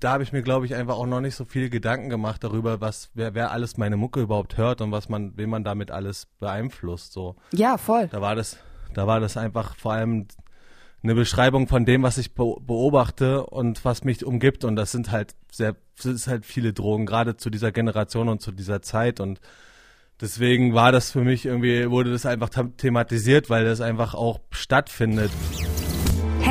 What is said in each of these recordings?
da habe ich mir, glaube ich, einfach auch noch nicht so viel Gedanken gemacht darüber, was, wer, wer alles meine Mucke überhaupt hört und was man, wen man damit alles beeinflusst. So. Ja, voll. Da war das, da war das einfach vor allem eine Beschreibung von dem, was ich beobachte und was mich umgibt. Und das sind halt sehr, das ist halt viele Drogen, gerade zu dieser Generation und zu dieser Zeit. Und deswegen war das für mich irgendwie, wurde das einfach thematisiert, weil das einfach auch stattfindet.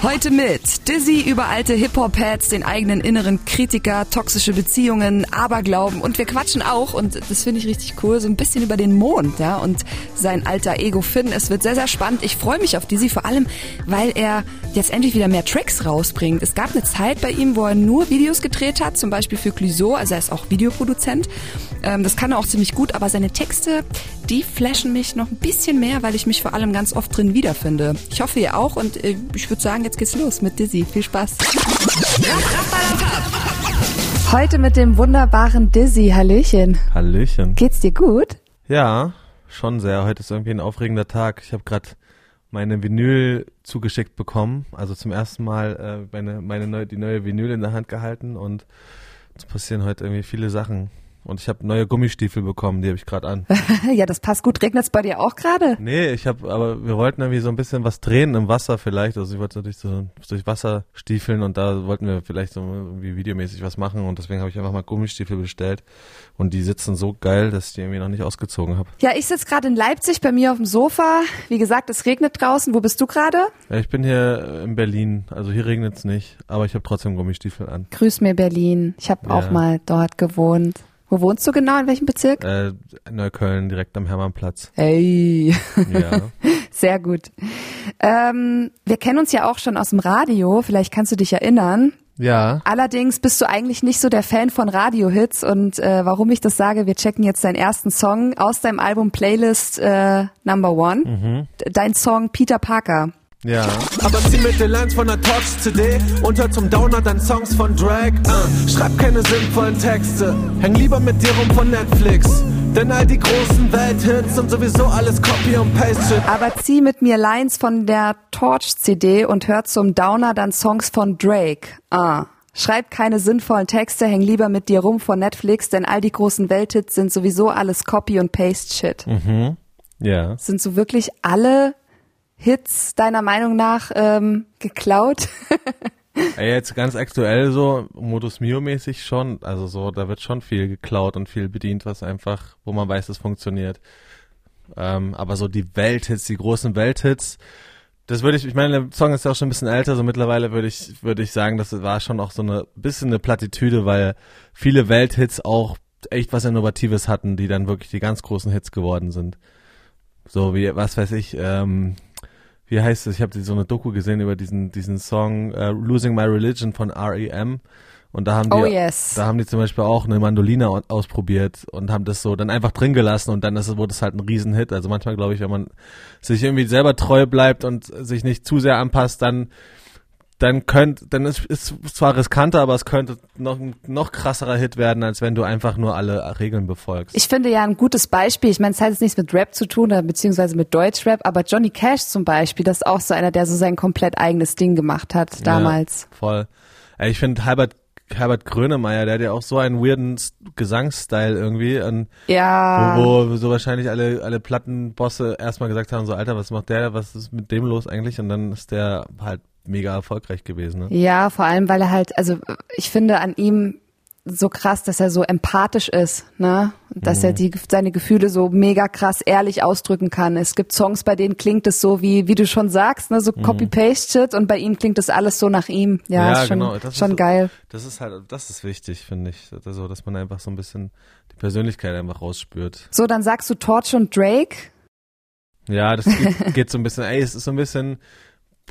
Heute mit Dizzy über alte Hip-Hop-Heads, den eigenen inneren Kritiker, toxische Beziehungen, Aberglauben und wir quatschen auch, und das finde ich richtig cool, so ein bisschen über den Mond, ja, und sein alter Ego Finn. Es wird sehr, sehr spannend. Ich freue mich auf Dizzy, vor allem, weil er jetzt endlich wieder mehr Tracks rausbringt. Es gab eine Zeit bei ihm, wo er nur Videos gedreht hat, zum Beispiel für Clouseau, also er ist auch Videoproduzent. Ähm, das kann er auch ziemlich gut, aber seine Texte, die flashen mich noch ein bisschen mehr, weil ich mich vor allem ganz oft drin wiederfinde. Ich hoffe, ihr auch und äh, ich würde sagen, jetzt geht's los mit Dizzy. Viel Spaß. Heute mit dem wunderbaren Dizzy. Hallöchen. Hallöchen. Geht's dir gut? Ja, schon sehr. Heute ist irgendwie ein aufregender Tag. Ich habe gerade meine Vinyl zugeschickt bekommen. Also zum ersten Mal äh, meine, meine neue, die neue Vinyl in der Hand gehalten und es passieren heute irgendwie viele Sachen. Und ich habe neue Gummistiefel bekommen, die habe ich gerade an. ja, das passt gut. Regnet es bei dir auch gerade? Nee, ich habe, aber wir wollten irgendwie so ein bisschen was drehen im Wasser vielleicht. Also ich wollte natürlich so durch Wasser stiefeln und da wollten wir vielleicht so irgendwie videomäßig was machen und deswegen habe ich einfach mal Gummistiefel bestellt und die sitzen so geil, dass ich die irgendwie noch nicht ausgezogen habe. Ja, ich sitze gerade in Leipzig bei mir auf dem Sofa. Wie gesagt, es regnet draußen. Wo bist du gerade? Ja, ich bin hier in Berlin. Also hier regnet es nicht, aber ich habe trotzdem Gummistiefel an. Grüß mir Berlin. Ich habe ja. auch mal dort gewohnt. Wo wohnst du genau? In welchem Bezirk? Äh, Neukölln, direkt am Hermannplatz. Hey. Ja. Sehr gut. Ähm, wir kennen uns ja auch schon aus dem Radio. Vielleicht kannst du dich erinnern. Ja. Allerdings bist du eigentlich nicht so der Fan von Radiohits und äh, warum ich das sage, wir checken jetzt deinen ersten Song aus deinem Album Playlist äh, Number One. Mhm. Dein Song Peter Parker. Ja. Aber zieh mit den Lines von der Torch-CD und hör zum Downer dann Songs von Drag. Uh, schreib keine sinnvollen Texte, häng lieber mit dir rum von Netflix. Denn all die großen Welthits sind sowieso alles Copy und Paste. Aber zieh mit mir Lines von der Torch-CD und hör zum Downer dann Songs von Drake. Ah. Schreib keine sinnvollen Texte, häng lieber mit dir rum von Netflix, denn all die großen Welthits sind sowieso alles Copy und Paste Shit. Mhm. Ja. Sind so wirklich alle Hits deiner Meinung nach ähm, geklaut? ja, jetzt ganz aktuell so Modus Mio mäßig schon, also so da wird schon viel geklaut und viel bedient, was einfach, wo man weiß, es funktioniert. Ähm, aber so die Welthits, die großen Welthits, das würde ich, ich meine, der Song ist ja auch schon ein bisschen älter, so mittlerweile würde ich, würde ich sagen, das war schon auch so eine bisschen eine Plattitüde, weil viele Welthits auch echt was Innovatives hatten, die dann wirklich die ganz großen Hits geworden sind. So wie, was weiß ich, ähm, wie heißt es? Ich habe so eine Doku gesehen über diesen diesen Song uh, Losing My Religion von R.E.M. Und da haben die, oh yes. da haben die zum Beispiel auch eine Mandoline ausprobiert und haben das so dann einfach drin gelassen und dann ist, wurde es halt ein Riesenhit. Also manchmal glaube ich, wenn man sich irgendwie selber treu bleibt und sich nicht zu sehr anpasst, dann dann könnte, dann ist, ist zwar riskanter, aber es könnte noch noch krasserer Hit werden, als wenn du einfach nur alle Regeln befolgst. Ich finde ja ein gutes Beispiel, ich meine, es hat jetzt nichts mit Rap zu tun, beziehungsweise mit Deutschrap, aber Johnny Cash zum Beispiel, das ist auch so einer, der so sein komplett eigenes Ding gemacht hat damals. Ja, voll. Ich finde Herbert Herbert Grönemeyer, der hat ja auch so einen weirden Gesangsstyle irgendwie. Und ja. Wo, wo so wahrscheinlich alle, alle Plattenbosse erstmal gesagt haben, so Alter, was macht der, was ist mit dem los eigentlich? Und dann ist der halt mega erfolgreich gewesen. Ne? Ja, vor allem, weil er halt, also ich finde an ihm so krass, dass er so empathisch ist, ne? Dass mhm. er die, seine Gefühle so mega krass ehrlich ausdrücken kann. Es gibt Songs, bei denen klingt es so wie, wie du schon sagst, ne? So mhm. Copy-Paste-Shit und bei ihm klingt das alles so nach ihm. Ja, ja ist schon, genau. schon ist, geil. Das ist halt, das ist wichtig, finde ich. Also, dass man einfach so ein bisschen die Persönlichkeit einfach rausspürt. So, dann sagst du Torch und Drake? Ja, das geht, geht so ein bisschen, ey, es ist so ein bisschen,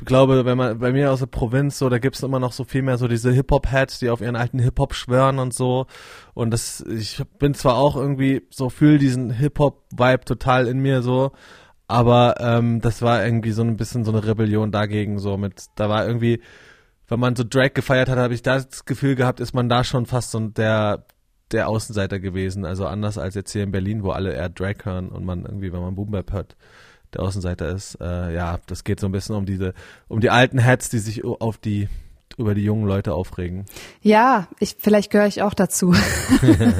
glaube, wenn man bei mir aus der Provinz so, da gibt's immer noch so viel mehr so diese Hip-Hop-Heads, die auf ihren alten Hip-Hop schwören und so. Und das, ich bin zwar auch irgendwie so, fühl diesen Hip-Hop-Vibe total in mir so, aber ähm, das war irgendwie so ein bisschen so eine Rebellion dagegen, so mit, da war irgendwie, wenn man so Drag gefeiert hat, habe ich das Gefühl gehabt, ist man da schon fast so der der Außenseiter gewesen, also anders als jetzt hier in Berlin, wo alle eher Drag hören und man irgendwie, wenn man Boom Bap hört, der Außenseiter ist. Äh, ja, das geht so ein bisschen um diese, um die alten Heads, die sich auf die über die jungen Leute aufregen. Ja, ich vielleicht gehöre ich auch dazu.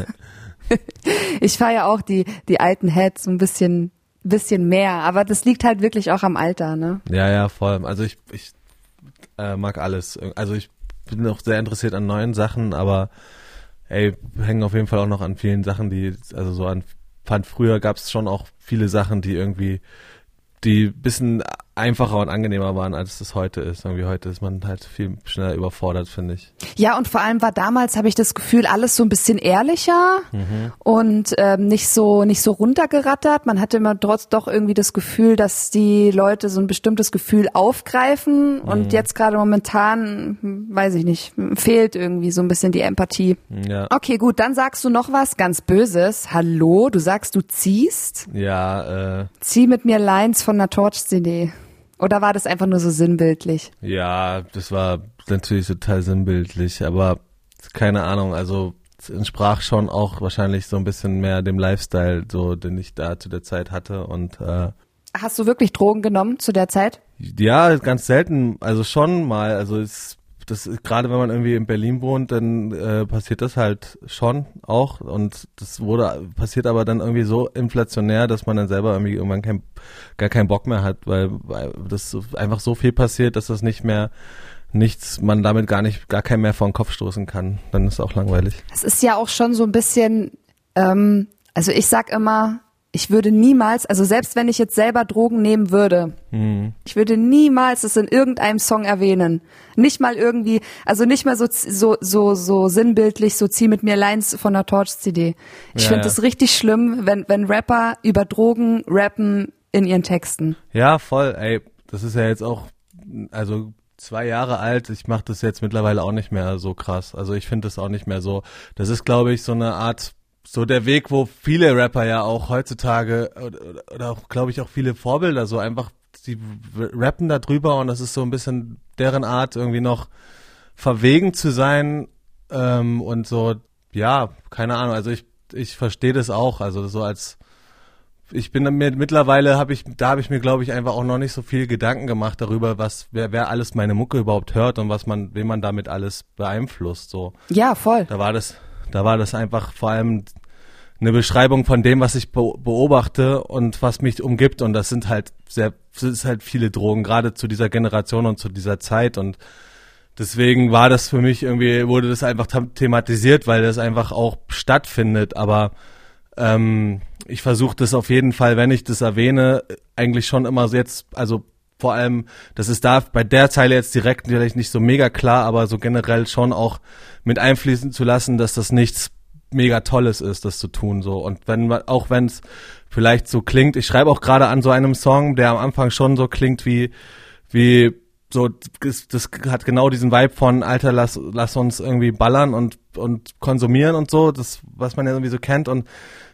ich feiere auch die die alten Heads ein bisschen bisschen mehr, aber das liegt halt wirklich auch am Alter, ne? Ja, ja, voll. Also ich ich äh, mag alles. Also ich bin auch sehr interessiert an neuen Sachen, aber ey, hängen auf jeden Fall auch noch an vielen Sachen, die also so an fand früher gab es schon auch viele Sachen, die irgendwie die bisschen einfacher und angenehmer waren, als es heute ist. Irgendwie heute ist man halt viel schneller überfordert, finde ich. Ja, und vor allem war damals, habe ich das Gefühl, alles so ein bisschen ehrlicher mhm. und ähm, nicht so nicht so runtergerattert. Man hatte immer trotz doch irgendwie das Gefühl, dass die Leute so ein bestimmtes Gefühl aufgreifen mhm. und jetzt gerade momentan, weiß ich nicht, fehlt irgendwie so ein bisschen die Empathie. Ja. Okay, gut, dann sagst du noch was ganz Böses. Hallo, du sagst, du ziehst? Ja, äh. Zieh mit mir Lines von einer Torch-CD. Oder war das einfach nur so sinnbildlich? Ja, das war natürlich total sinnbildlich, aber keine Ahnung, also es entsprach schon auch wahrscheinlich so ein bisschen mehr dem Lifestyle, so den ich da zu der Zeit hatte und äh, Hast du wirklich Drogen genommen zu der Zeit? Ja, ganz selten, also schon mal, also es das gerade wenn man irgendwie in Berlin wohnt, dann äh, passiert das halt schon auch und das wurde passiert aber dann irgendwie so inflationär, dass man dann selber irgendwie irgendwann kein, gar keinen Bock mehr hat, weil, weil das einfach so viel passiert, dass das nicht mehr nichts, man damit gar nicht, gar keinen mehr vor den Kopf stoßen kann. Dann ist es auch langweilig. Es ist ja auch schon so ein bisschen, ähm, also ich sag immer, ich würde niemals, also selbst wenn ich jetzt selber Drogen nehmen würde, mhm. ich würde niemals es in irgendeinem Song erwähnen. Nicht mal irgendwie, also nicht mal so so so so sinnbildlich, so zieh mit mir Lines von der Torch CD. Ich ja, finde es ja. richtig schlimm, wenn wenn Rapper über Drogen rappen in ihren Texten. Ja, voll. Ey, das ist ja jetzt auch also zwei Jahre alt. Ich mache das jetzt mittlerweile auch nicht mehr so krass. Also ich finde das auch nicht mehr so. Das ist, glaube ich, so eine Art so der Weg, wo viele Rapper ja auch heutzutage oder, oder auch, glaube ich, auch viele Vorbilder so einfach, die rappen da drüber und das ist so ein bisschen deren Art, irgendwie noch verwegen zu sein ähm, und so, ja, keine Ahnung, also ich, ich verstehe das auch, also so als ich bin mir mittlerweile habe ich da habe ich mir glaube ich einfach auch noch nicht so viel Gedanken gemacht darüber was wer wer alles meine Mucke überhaupt hört und was man wen man damit alles beeinflusst so. Ja voll. Da war das da war das einfach vor allem eine Beschreibung von dem, was ich beobachte und was mich umgibt. Und das sind halt sehr, das ist halt viele Drogen, gerade zu dieser Generation und zu dieser Zeit. Und deswegen war das für mich irgendwie, wurde das einfach thematisiert, weil das einfach auch stattfindet. Aber ähm, ich versuche das auf jeden Fall, wenn ich das erwähne, eigentlich schon immer jetzt, also vor allem, das ist da bei der Zeile jetzt direkt vielleicht nicht so mega klar, aber so generell schon auch mit einfließen zu lassen, dass das nichts mega tolles ist, das zu tun so. Und wenn auch wenn es vielleicht so klingt, ich schreibe auch gerade an so einem Song, der am Anfang schon so klingt wie wie so das, das hat genau diesen Vibe von Alter, lass lass uns irgendwie ballern und und konsumieren und so, das was man ja irgendwie so kennt und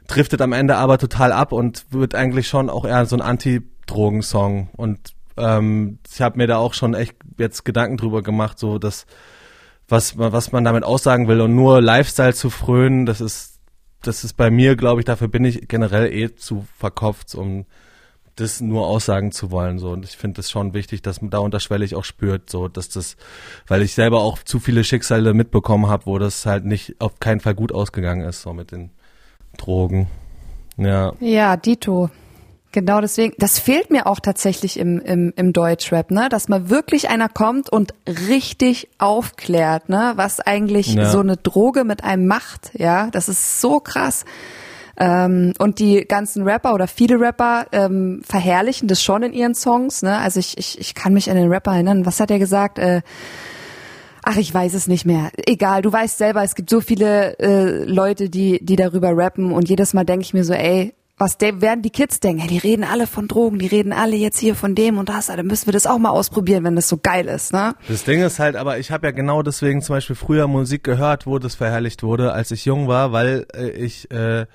driftet am Ende aber total ab und wird eigentlich schon auch eher so ein Anti-Drogen-Song. Und ähm, ich habe mir da auch schon echt jetzt Gedanken drüber gemacht, so dass was, was man damit aussagen will und nur Lifestyle zu frönen, das ist, das ist bei mir, glaube ich, dafür bin ich generell eh zu verkopft, um das nur aussagen zu wollen, so. Und ich finde es schon wichtig, dass man da unterschwellig auch spürt, so, dass das, weil ich selber auch zu viele Schicksale mitbekommen habe, wo das halt nicht auf keinen Fall gut ausgegangen ist, so mit den Drogen. Ja. Ja, Dito. Genau deswegen, das fehlt mir auch tatsächlich im, im, im Deutschrap, ne? Dass mal wirklich einer kommt und richtig aufklärt, ne? Was eigentlich ja. so eine Droge mit einem macht, ja? Das ist so krass. Ähm, und die ganzen Rapper oder viele Rapper ähm, verherrlichen das schon in ihren Songs, ne? Also ich, ich, ich kann mich an den Rapper erinnern. Was hat er gesagt? Äh, Ach, ich weiß es nicht mehr. Egal, du weißt selber, es gibt so viele äh, Leute, die, die darüber rappen und jedes Mal denke ich mir so, ey, was de werden die Kids denken, hey, die reden alle von Drogen, die reden alle jetzt hier von dem und das, dann müssen wir das auch mal ausprobieren, wenn das so geil ist, ne? Das Ding ist halt, aber ich habe ja genau deswegen zum Beispiel früher Musik gehört, wo das verherrlicht wurde, als ich jung war, weil äh, ich äh,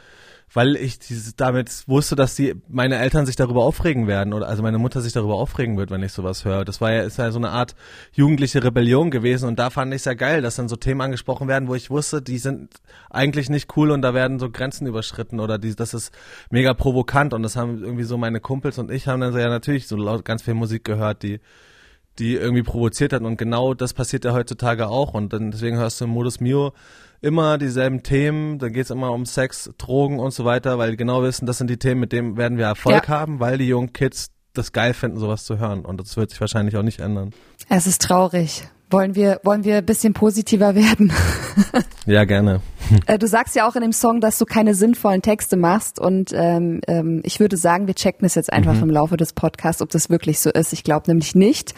weil ich dieses, damit wusste, dass die meine Eltern sich darüber aufregen werden oder also meine Mutter sich darüber aufregen wird, wenn ich sowas höre. Das war ja ist ja so eine Art jugendliche Rebellion gewesen und da fand ich es ja geil, dass dann so Themen angesprochen werden, wo ich wusste, die sind eigentlich nicht cool und da werden so Grenzen überschritten oder die das ist mega provokant und das haben irgendwie so meine Kumpels und ich haben dann so, ja natürlich so laut ganz viel Musik gehört, die die irgendwie provoziert hat und genau das passiert ja heutzutage auch und dann deswegen hörst du im Modus Mio immer dieselben Themen, da geht's immer um Sex, Drogen und so weiter, weil die genau wissen, das sind die Themen, mit denen werden wir Erfolg ja. haben, weil die jungen Kids das geil finden, sowas zu hören. Und das wird sich wahrscheinlich auch nicht ändern. Es ist traurig. Wollen wir, wollen wir ein bisschen positiver werden? ja, gerne. Äh, du sagst ja auch in dem Song, dass du keine sinnvollen Texte machst und ähm, ähm, ich würde sagen, wir checken es jetzt einfach mhm. im Laufe des Podcasts, ob das wirklich so ist. Ich glaube nämlich nicht.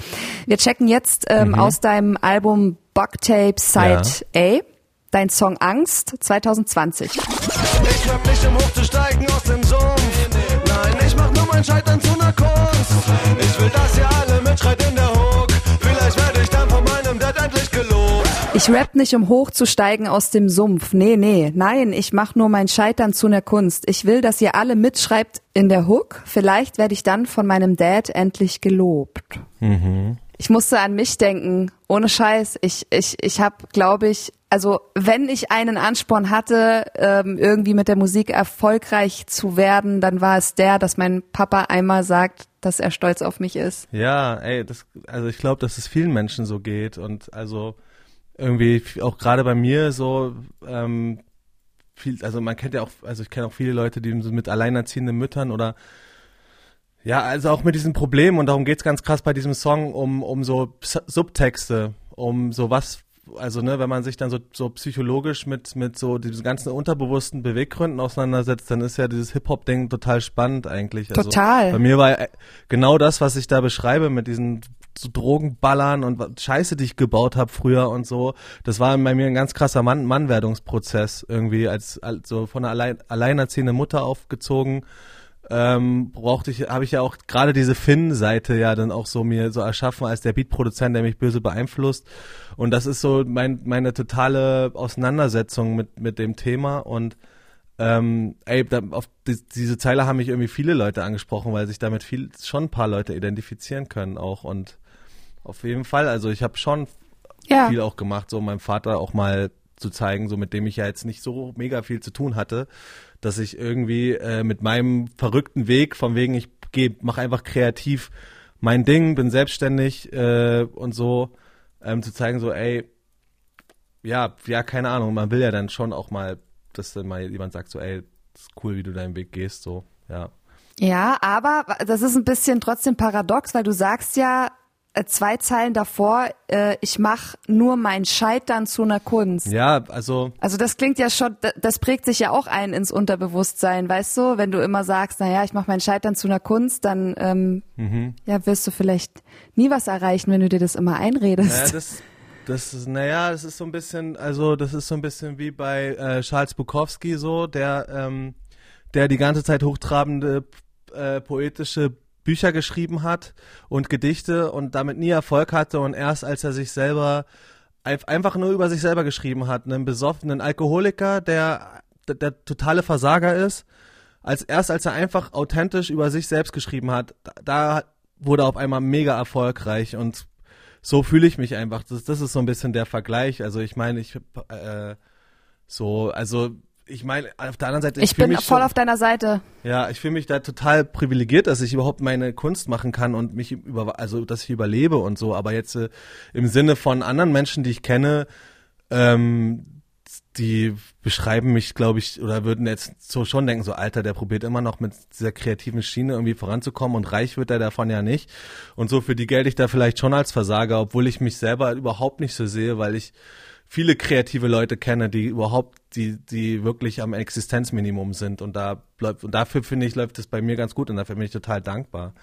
Wir checken jetzt ähm, mhm. aus deinem Album Bugtape Side ja. A dein Song Angst 2020. Ich hab nicht um hochzusteigen aus dem Sumpf. Nein, ich mach nur mein Scheitern zu einer Kunst. Ich will, dass ihr alle mitschreit in der Hook. Vielleicht werde ich dann von meinem Dad endlich gelobt. Ich rap nicht, um hochzusteigen aus dem Sumpf. Nee, nee, nein, ich mach nur mein Scheitern zu einer Kunst. Ich will, dass ihr alle mitschreibt in der Hook. Vielleicht werde ich dann von meinem Dad endlich gelobt. Mhm. Ich musste an mich denken, ohne Scheiß. Ich, ich, ich habe, glaube ich, also wenn ich einen Ansporn hatte, ähm, irgendwie mit der Musik erfolgreich zu werden, dann war es der, dass mein Papa einmal sagt, dass er stolz auf mich ist. Ja, ey, das, also ich glaube, dass es vielen Menschen so geht und also irgendwie auch gerade bei mir so ähm, viel, also man kennt ja auch, also ich kenne auch viele Leute, die mit alleinerziehenden Müttern oder ja, also auch mit diesem Problem und darum geht's ganz krass bei diesem Song um, um so Subtexte, um so was also ne, wenn man sich dann so, so psychologisch mit, mit so diesen ganzen unterbewussten Beweggründen auseinandersetzt, dann ist ja dieses Hip-Hop-Ding total spannend eigentlich. Also total. Bei mir war genau das, was ich da beschreibe mit diesen so Drogenballern und Scheiße, die ich gebaut habe früher und so. Das war bei mir ein ganz krasser Mann Mannwerdungsprozess irgendwie, als, als so von einer allein, alleinerziehenden Mutter aufgezogen ähm, brauchte ich, habe ich ja auch gerade diese Finn-Seite ja dann auch so mir so erschaffen als der Beat-Produzent, der mich böse beeinflusst. Und das ist so mein, meine totale Auseinandersetzung mit, mit dem Thema. Und ähm, ey, da, auf die, diese Zeile haben mich irgendwie viele Leute angesprochen, weil sich damit viel, schon ein paar Leute identifizieren können auch. Und auf jeden Fall, also ich habe schon ja. viel auch gemacht, so meinem Vater auch mal zu zeigen, so mit dem ich ja jetzt nicht so mega viel zu tun hatte dass ich irgendwie äh, mit meinem verrückten Weg, von wegen ich mache einfach kreativ mein Ding, bin selbstständig äh, und so, ähm, zu zeigen, so, ey, ja, ja, keine Ahnung, man will ja dann schon auch mal, dass dann mal jemand sagt, so, ey, ist cool, wie du deinen Weg gehst, so, ja. Ja, aber das ist ein bisschen trotzdem paradox, weil du sagst ja, zwei Zeilen davor, äh, ich mache nur mein Scheitern zu einer Kunst. Ja, also. Also das klingt ja schon, das prägt sich ja auch ein ins Unterbewusstsein, weißt du? Wenn du immer sagst, naja, ich mache mein Scheitern zu einer Kunst, dann ähm, mhm. ja, wirst du vielleicht nie was erreichen, wenn du dir das immer einredest. Ja, das, das ist, naja, das ist so ein bisschen, also das ist so ein bisschen wie bei äh, Charles Bukowski so, der, ähm, der die ganze Zeit hochtrabende äh, poetische Bücher geschrieben hat und Gedichte und damit nie Erfolg hatte und erst als er sich selber einfach nur über sich selber geschrieben hat, einen besoffenen Alkoholiker, der, der, der totale Versager ist, als erst als er einfach authentisch über sich selbst geschrieben hat, da, da wurde auf einmal mega erfolgreich und so fühle ich mich einfach. Das, das ist so ein bisschen der Vergleich. Also ich meine, ich äh, so, also ich meine, auf der anderen Seite. Ich, ich bin voll schon, auf deiner Seite. Ja, ich fühle mich da total privilegiert, dass ich überhaupt meine Kunst machen kann und mich über, also dass ich überlebe und so. Aber jetzt äh, im Sinne von anderen Menschen, die ich kenne, ähm, die beschreiben mich, glaube ich, oder würden jetzt so schon denken, so Alter, der probiert immer noch mit dieser kreativen Schiene irgendwie voranzukommen und reich wird er davon ja nicht. Und so für die gelte ich da vielleicht schon als Versager, obwohl ich mich selber überhaupt nicht so sehe, weil ich viele kreative Leute kenne, die überhaupt, die, die wirklich am Existenzminimum sind. Und da läuft, und dafür finde ich, läuft es bei mir ganz gut und dafür bin ich total dankbar.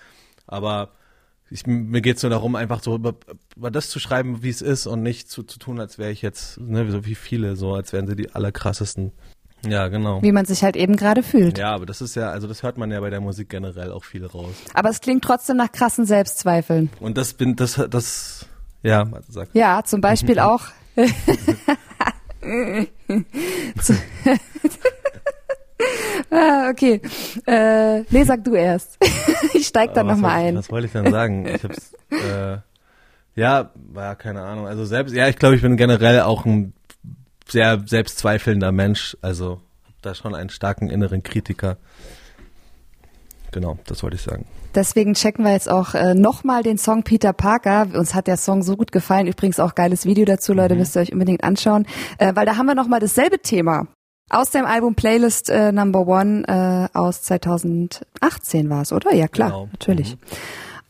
Aber ich, mir geht es nur darum, einfach so über, über das zu schreiben, wie es ist und nicht zu, zu tun, als wäre ich jetzt, ne, so wie viele, so als wären sie die allerkrassesten. Ja, genau. Wie man sich halt eben gerade fühlt. Ja, aber das ist ja, also das hört man ja bei der Musik generell auch viel raus. Aber es klingt trotzdem nach krassen Selbstzweifeln. Und das bin, das, das, ja, sag. Ja, zum Beispiel auch. Ah, okay. Äh, nee, sag du erst. ich steig dann nochmal ein. Was wollte ich dann sagen? Ich hab's, äh, ja, war keine Ahnung. Also selbst, ja, ich glaube, ich bin generell auch ein sehr selbstzweifelnder Mensch. Also hab da schon einen starken inneren Kritiker. Genau, das wollte ich sagen. Deswegen checken wir jetzt auch äh, nochmal den Song Peter Parker. Uns hat der Song so gut gefallen. Übrigens auch geiles Video dazu, Leute, mhm. müsst ihr euch unbedingt anschauen. Äh, weil da haben wir nochmal dasselbe Thema. Aus dem Album Playlist äh, Number One äh, aus 2018 war es, oder? Ja, klar, genau. natürlich. Mhm.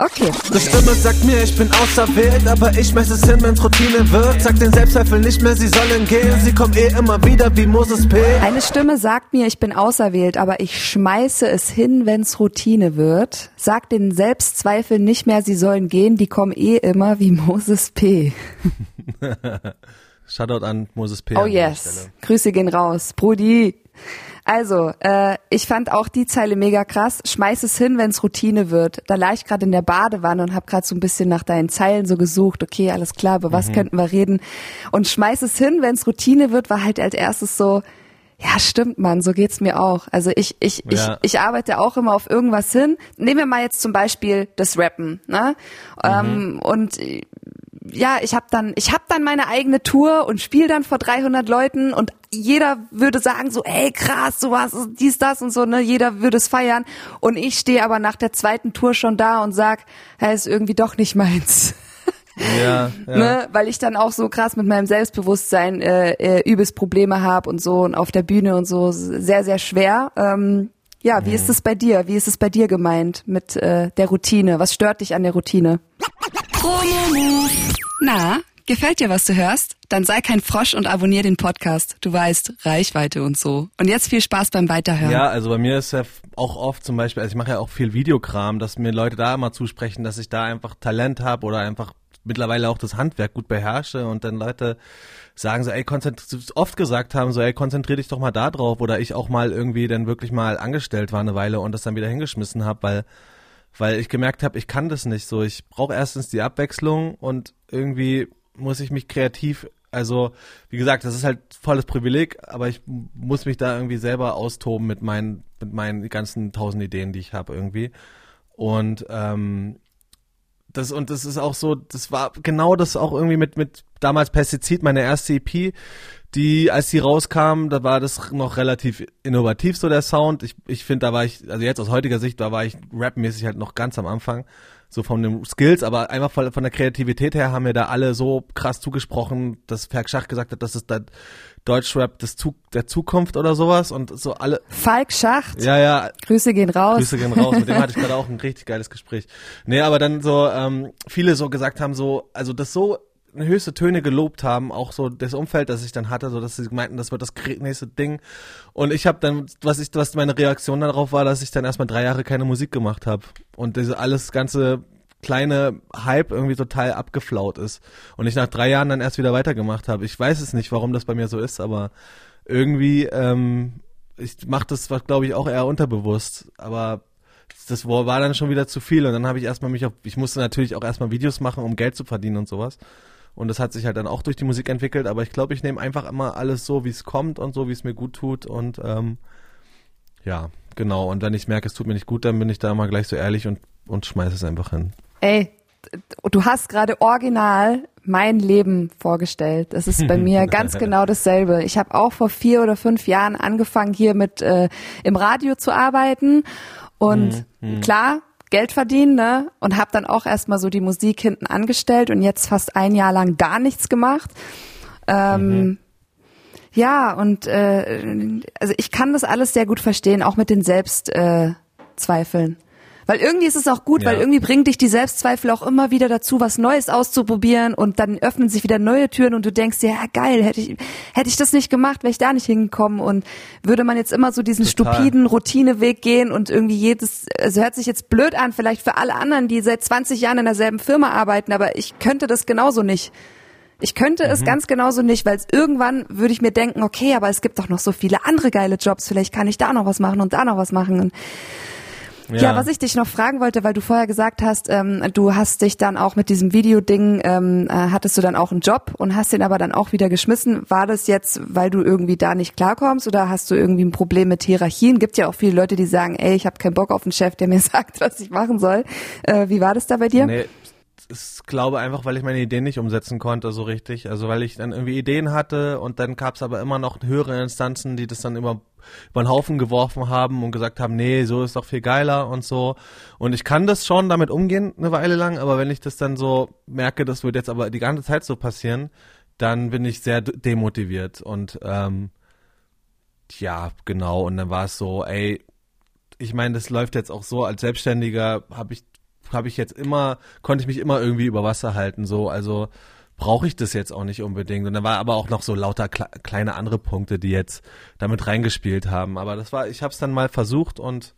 Okay. Die Stimme sagt mir, ich bin auserwählt, aber ich messe es hin, wenn's Routine wird. Sag den Selbstzweifel nicht mehr, sie sollen gehen. Sie kommen eh immer wieder wie Moses P. Eine Stimme sagt mir, ich bin auserwählt, aber ich schmeiße es hin, wenn's Routine wird. Sag den Selbstzweifel nicht mehr, sie sollen gehen. Die kommen eh immer wie Moses P. Shoutout an Moses P. Oh yes. Grüße gehen raus. Brudi. Also, äh, ich fand auch die Zeile mega krass. Schmeiß es hin, wenn es Routine wird. Da lag ich gerade in der Badewanne und habe gerade so ein bisschen nach deinen Zeilen so gesucht. Okay, alles klar, über was mhm. könnten wir reden? Und schmeiß es hin, wenn es Routine wird, war halt als erstes so, ja, stimmt, Mann, so geht's mir auch. Also ich, ich, ja. ich, ich arbeite auch immer auf irgendwas hin. Nehmen wir mal jetzt zum Beispiel das Rappen, ne? Mhm. Ähm, und ja, ich habe dann, ich habe dann meine eigene Tour und spiele dann vor 300 Leuten und jeder würde sagen so, ey krass, so was, dies, das und so, ne, jeder würde es feiern und ich stehe aber nach der zweiten Tour schon da und sag, hey, ist irgendwie doch nicht meins. Ja, ja. Ne, weil ich dann auch so krass mit meinem Selbstbewusstsein äh, äh, übelst Probleme habe und so und auf der Bühne und so sehr, sehr schwer. Ähm, ja, wie mhm. ist es bei dir? Wie ist es bei dir gemeint mit äh, der Routine? Was stört dich an der Routine? Na, gefällt dir, was du hörst? Dann sei kein Frosch und abonnier den Podcast. Du weißt, Reichweite und so. Und jetzt viel Spaß beim Weiterhören. Ja, also bei mir ist ja auch oft zum Beispiel, also ich mache ja auch viel Videokram, dass mir Leute da immer zusprechen, dass ich da einfach Talent habe oder einfach mittlerweile auch das Handwerk gut beherrsche und dann Leute sagen so, ey, oft gesagt haben so, ey, konzentrier dich doch mal da drauf oder ich auch mal irgendwie dann wirklich mal angestellt war eine Weile und das dann wieder hingeschmissen habe, weil weil ich gemerkt habe, ich kann das nicht so. Ich brauche erstens die Abwechslung und irgendwie muss ich mich kreativ, also wie gesagt, das ist halt volles Privileg, aber ich muss mich da irgendwie selber austoben mit meinen, mit meinen ganzen tausend Ideen, die ich habe irgendwie. Und ähm, das und das ist auch so, das war genau das auch irgendwie mit mit damals Pestizid, meine erste EP, die als die rauskam, da war das noch relativ innovativ so der Sound. Ich ich finde, da war ich also jetzt aus heutiger Sicht, da war ich rapmäßig halt noch ganz am Anfang so von den Skills, aber einfach von, von der Kreativität her haben mir da alle so krass zugesprochen, dass Falk Schach gesagt hat, das ist der Deutschrap des Zug, der Zukunft oder sowas und so alle. Falk Schacht? Ja, ja. Grüße gehen raus. Grüße gehen raus. Mit dem hatte ich gerade auch ein richtig geiles Gespräch. Nee, aber dann so, ähm, viele so gesagt haben, so, also das so höchste Töne gelobt haben, auch so das Umfeld, das ich dann hatte, so dass sie meinten, das wird das nächste Ding. Und ich habe dann, was ich, was meine Reaktion darauf war, dass ich dann erstmal drei Jahre keine Musik gemacht habe und diese alles ganze kleine Hype irgendwie total abgeflaut ist und ich nach drei Jahren dann erst wieder weitergemacht habe. Ich weiß es nicht, warum das bei mir so ist, aber irgendwie ähm, ich mache das, glaube ich, auch eher unterbewusst, aber das war dann schon wieder zu viel und dann habe ich erstmal mich auf, ich musste natürlich auch erstmal Videos machen, um Geld zu verdienen und sowas. Und das hat sich halt dann auch durch die Musik entwickelt, aber ich glaube, ich nehme einfach immer alles so, wie es kommt und so, wie es mir gut tut. Und ähm, ja, genau. Und wenn ich merke, es tut mir nicht gut, dann bin ich da immer gleich so ehrlich und, und schmeiße es einfach hin. Ey, du hast gerade original mein Leben vorgestellt. Das ist bei mir ganz genau dasselbe. Ich habe auch vor vier oder fünf Jahren angefangen, hier mit äh, im Radio zu arbeiten. Und mhm. mhm. klar, Geld verdienen, ne? Und habe dann auch erstmal so die Musik hinten angestellt und jetzt fast ein Jahr lang gar nichts gemacht. Ähm, mhm. Ja, und äh, also ich kann das alles sehr gut verstehen, auch mit den Selbstzweifeln. Äh, weil irgendwie ist es auch gut, ja. weil irgendwie bringt dich die Selbstzweifel auch immer wieder dazu, was Neues auszuprobieren und dann öffnen sich wieder neue Türen und du denkst dir, ja geil, hätte ich, hätte ich das nicht gemacht, wäre ich da nicht hingekommen und würde man jetzt immer so diesen Total. stupiden Routineweg gehen und irgendwie jedes, also hört sich jetzt blöd an, vielleicht für alle anderen, die seit 20 Jahren in derselben Firma arbeiten, aber ich könnte das genauso nicht. Ich könnte es mhm. ganz genauso nicht, weil irgendwann würde ich mir denken, okay, aber es gibt doch noch so viele andere geile Jobs, vielleicht kann ich da noch was machen und da noch was machen. Und ja. ja. was ich dich noch fragen wollte, weil du vorher gesagt hast, ähm, du hast dich dann auch mit diesem Videoding, ähm, äh, hattest du dann auch einen Job und hast den aber dann auch wieder geschmissen. War das jetzt, weil du irgendwie da nicht klarkommst oder hast du irgendwie ein Problem mit Hierarchien? Gibt ja auch viele Leute, die sagen, ey, ich habe keinen Bock auf einen Chef, der mir sagt, was ich machen soll. Äh, wie war das da bei dir? Nee, ich glaube einfach, weil ich meine Ideen nicht umsetzen konnte so richtig. Also weil ich dann irgendwie Ideen hatte und dann gab es aber immer noch höhere Instanzen, die das dann immer über den Haufen geworfen haben und gesagt haben, nee, so ist doch viel geiler und so. Und ich kann das schon damit umgehen eine Weile lang, aber wenn ich das dann so merke, das wird jetzt aber die ganze Zeit so passieren, dann bin ich sehr demotiviert und ähm, ja, genau. Und dann war es so, ey, ich meine, das läuft jetzt auch so als Selbstständiger, habe ich habe ich jetzt immer, konnte ich mich immer irgendwie über Wasser halten, so, also brauche ich das jetzt auch nicht unbedingt. Und da war aber auch noch so lauter kle kleine andere Punkte, die jetzt damit reingespielt haben. Aber das war, ich habe es dann mal versucht und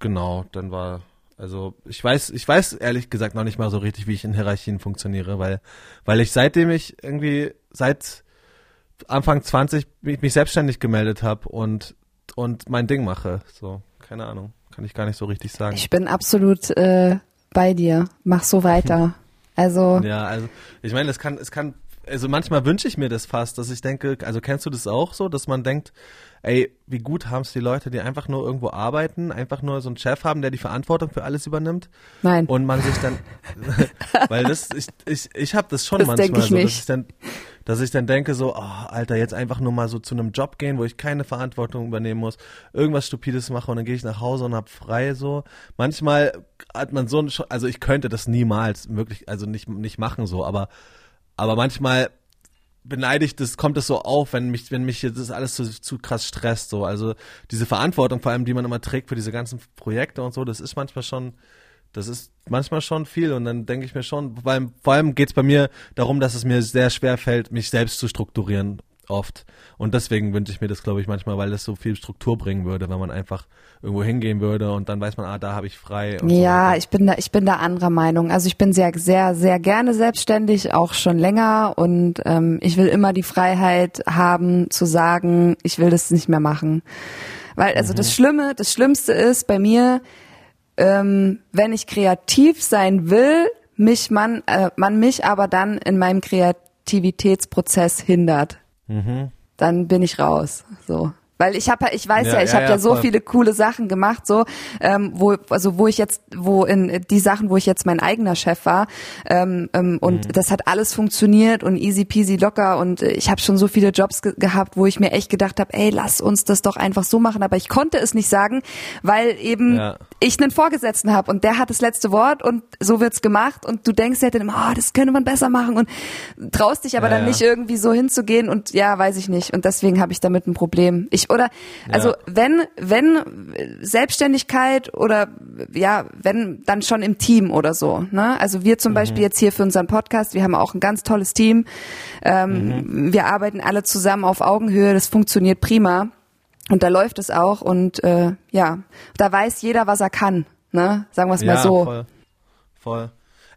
genau, dann war, also ich weiß, ich weiß ehrlich gesagt noch nicht mal so richtig, wie ich in Hierarchien funktioniere, weil, weil ich seitdem ich irgendwie seit Anfang 20 mich, mich selbstständig gemeldet habe und und mein Ding mache. So, keine Ahnung. Kann ich gar nicht so richtig sagen. Ich bin absolut äh, bei dir. Mach so weiter. Also. Ja, also ich meine, es kann, es kann, also manchmal wünsche ich mir das fast, dass ich denke, also kennst du das auch so, dass man denkt, ey, wie gut haben es die Leute, die einfach nur irgendwo arbeiten, einfach nur so einen Chef haben, der die Verantwortung für alles übernimmt. Nein. Und man sich dann, weil das, ich, ich, ich habe das schon das manchmal ich so, dass ich dann, dass ich dann denke so, oh, Alter, jetzt einfach nur mal so zu einem Job gehen, wo ich keine Verantwortung übernehmen muss, irgendwas Stupides mache und dann gehe ich nach Hause und hab frei so. Manchmal hat man so ein, also ich könnte das niemals wirklich, also nicht, nicht machen so, aber, aber manchmal beneide ich das, kommt es so auf, wenn mich, wenn mich das alles zu, zu krass stresst, so. Also diese Verantwortung vor allem, die man immer trägt für diese ganzen Projekte und so, das ist manchmal schon, das ist manchmal schon viel und dann denke ich mir schon, vor allem, vor allem geht es bei mir darum, dass es mir sehr schwer fällt, mich selbst zu strukturieren oft. Und deswegen wünsche ich mir das, glaube ich, manchmal, weil das so viel Struktur bringen würde, wenn man einfach irgendwo hingehen würde und dann weiß man, ah, da habe ich frei. ja, so ich bin da, ich bin da anderer Meinung. Also ich bin sehr, sehr, sehr gerne selbstständig, auch schon länger und ähm, ich will immer die Freiheit haben zu sagen, ich will das nicht mehr machen. Weil, also mhm. das Schlimme, das Schlimmste ist bei mir, ähm, wenn ich kreativ sein will, mich man, äh, man mich aber dann in meinem Kreativitätsprozess hindert. Mhm. Dann bin ich raus. So. Weil ich habe, ich weiß ja, ja ich ja, habe ja, ja so viele coole Sachen gemacht, so ähm, wo also wo ich jetzt, wo in die Sachen, wo ich jetzt mein eigener Chef war ähm, ähm, und mhm. das hat alles funktioniert und easy peasy locker und ich habe schon so viele Jobs ge gehabt, wo ich mir echt gedacht habe, ey, lass uns das doch einfach so machen, aber ich konnte es nicht sagen, weil eben ich einen Vorgesetzten habe und der hat das letzte Wort und so wird's gemacht und du denkst ja dann, oh, das könnte man besser machen und traust dich aber dann nicht irgendwie so hinzugehen und ja, weiß ich nicht. Und deswegen habe ich damit ein Problem. Ich oder also ja. wenn wenn Selbstständigkeit oder ja wenn dann schon im Team oder so. Ne? Also wir zum mhm. Beispiel jetzt hier für unseren Podcast, wir haben auch ein ganz tolles Team. Ähm, mhm. Wir arbeiten alle zusammen auf Augenhöhe, das funktioniert prima und da läuft es auch und äh, ja, da weiß jeder, was er kann. Ne? Sagen wir es ja, mal so. Voll. voll.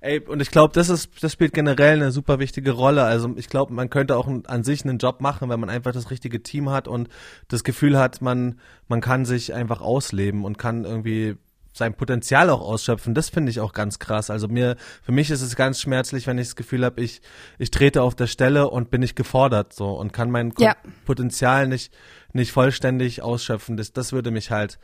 Ey, und ich glaube, das ist, das spielt generell eine super wichtige Rolle. Also ich glaube, man könnte auch an sich einen Job machen, wenn man einfach das richtige Team hat und das Gefühl hat, man, man kann sich einfach ausleben und kann irgendwie sein Potenzial auch ausschöpfen. Das finde ich auch ganz krass. Also mir, für mich ist es ganz schmerzlich, wenn ich das Gefühl habe, ich, ich trete auf der Stelle und bin nicht gefordert so und kann mein ja. Potenzial nicht, nicht vollständig ausschöpfen. Das, das würde mich halt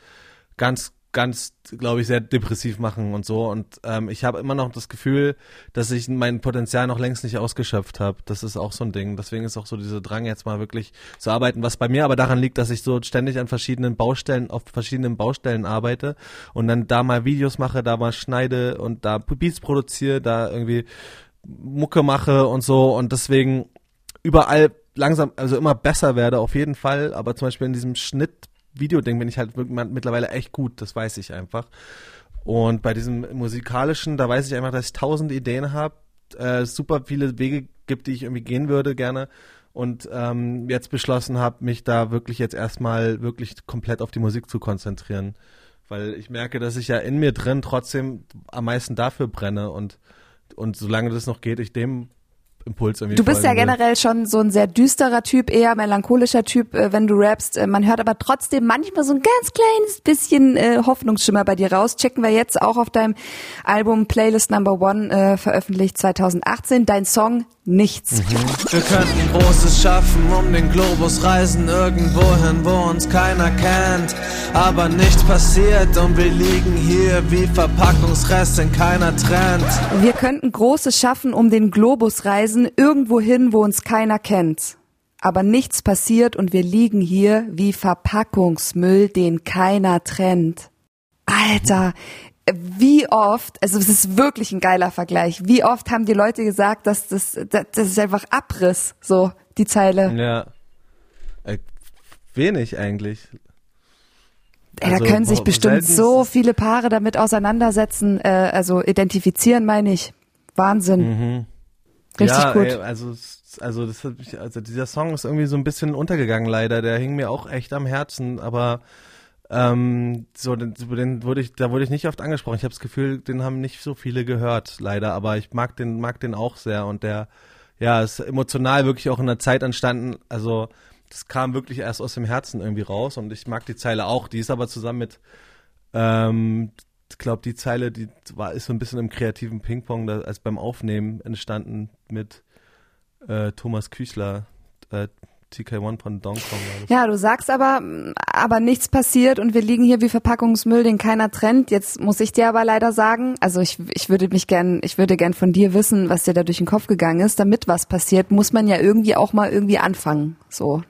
ganz ganz, glaube ich, sehr depressiv machen und so. Und ähm, ich habe immer noch das Gefühl, dass ich mein Potenzial noch längst nicht ausgeschöpft habe. Das ist auch so ein Ding. Deswegen ist auch so dieser Drang, jetzt mal wirklich zu arbeiten. Was bei mir aber daran liegt, dass ich so ständig an verschiedenen Baustellen, auf verschiedenen Baustellen arbeite und dann da mal Videos mache, da mal schneide und da Beats produziere, da irgendwie Mucke mache und so. Und deswegen überall langsam, also immer besser werde auf jeden Fall. Aber zum Beispiel in diesem Schnitt Videoding bin ich halt mittlerweile echt gut, das weiß ich einfach. Und bei diesem musikalischen, da weiß ich einfach, dass ich tausend Ideen habe, äh, super viele Wege gibt, die ich irgendwie gehen würde gerne. Und ähm, jetzt beschlossen habe, mich da wirklich jetzt erstmal wirklich komplett auf die Musik zu konzentrieren. Weil ich merke, dass ich ja in mir drin trotzdem am meisten dafür brenne und, und solange das noch geht, ich dem Impuls irgendwie Du bist ja will. generell schon so ein sehr düsterer Typ, eher melancholischer Typ, äh, wenn du rappst. Äh, Man hört aber trotzdem manchmal so ein ganz kleines bisschen äh, Hoffnungsschimmer bei dir raus. Checken wir jetzt auch auf deinem Album Playlist Number One, äh, veröffentlicht 2018, dein Song Nichts. Wir könnten Großes schaffen, um den Globus reisen, irgendwohin, wo uns keiner kennt. Aber nichts passiert und wir liegen hier wie Verpackungsrest, den keiner trennt. Wir könnten Großes schaffen, um den Globus reisen, irgendwo hin, wo uns keiner kennt. Aber nichts passiert und wir liegen hier wie Verpackungsmüll, den keiner trennt. Alter, wie oft, also es ist wirklich ein geiler Vergleich, wie oft haben die Leute gesagt, dass das, das, das ist einfach Abriss, so, die Zeile. Ja. Äh, wenig eigentlich. Ey, da also, können sich bestimmt so viele Paare damit auseinandersetzen, äh, also identifizieren meine ich. Wahnsinn. Richtig ja, gut. Ey, also, also, das hat mich, also dieser Song ist irgendwie so ein bisschen untergegangen leider. Der hing mir auch echt am Herzen, aber ähm, so den, den wurde ich, da wurde ich nicht oft angesprochen. Ich habe das Gefühl, den haben nicht so viele gehört, leider. Aber ich mag den, mag den auch sehr und der, ja, ist emotional wirklich auch in der Zeit entstanden. Also das kam wirklich erst aus dem Herzen irgendwie raus und ich mag die Zeile auch. Die ist aber zusammen mit ähm, glaube, die Zeile, die war, ist so ein bisschen im kreativen Ping-Pong, als beim Aufnehmen entstanden mit äh, Thomas Küchler, äh, TK1 von Donkey Kong. war das. Ja, du sagst aber, aber nichts passiert und wir liegen hier wie Verpackungsmüll, den keiner trennt. Jetzt muss ich dir aber leider sagen, also ich, ich würde mich gern, ich würde gern von dir wissen, was dir da durch den Kopf gegangen ist. Damit was passiert, muss man ja irgendwie auch mal irgendwie anfangen. So.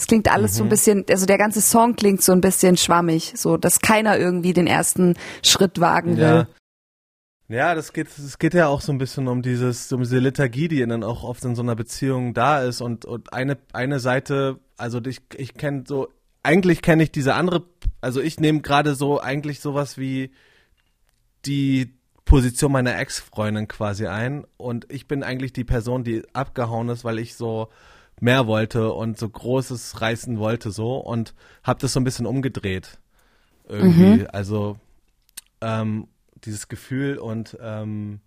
Es klingt alles so ein bisschen, also der ganze Song klingt so ein bisschen schwammig, so, dass keiner irgendwie den ersten Schritt wagen will. Ja. Ja, das geht, es geht ja auch so ein bisschen um dieses, um diese Liturgie, die dann auch oft in so einer Beziehung da ist und, und eine, eine Seite, also ich, ich kenne so, eigentlich kenne ich diese andere, also ich nehme gerade so eigentlich sowas wie die Position meiner Ex-Freundin quasi ein und ich bin eigentlich die Person, die abgehauen ist, weil ich so mehr wollte und so Großes reißen wollte so und habe das so ein bisschen umgedreht irgendwie, also ähm, dieses Gefühl und ähm,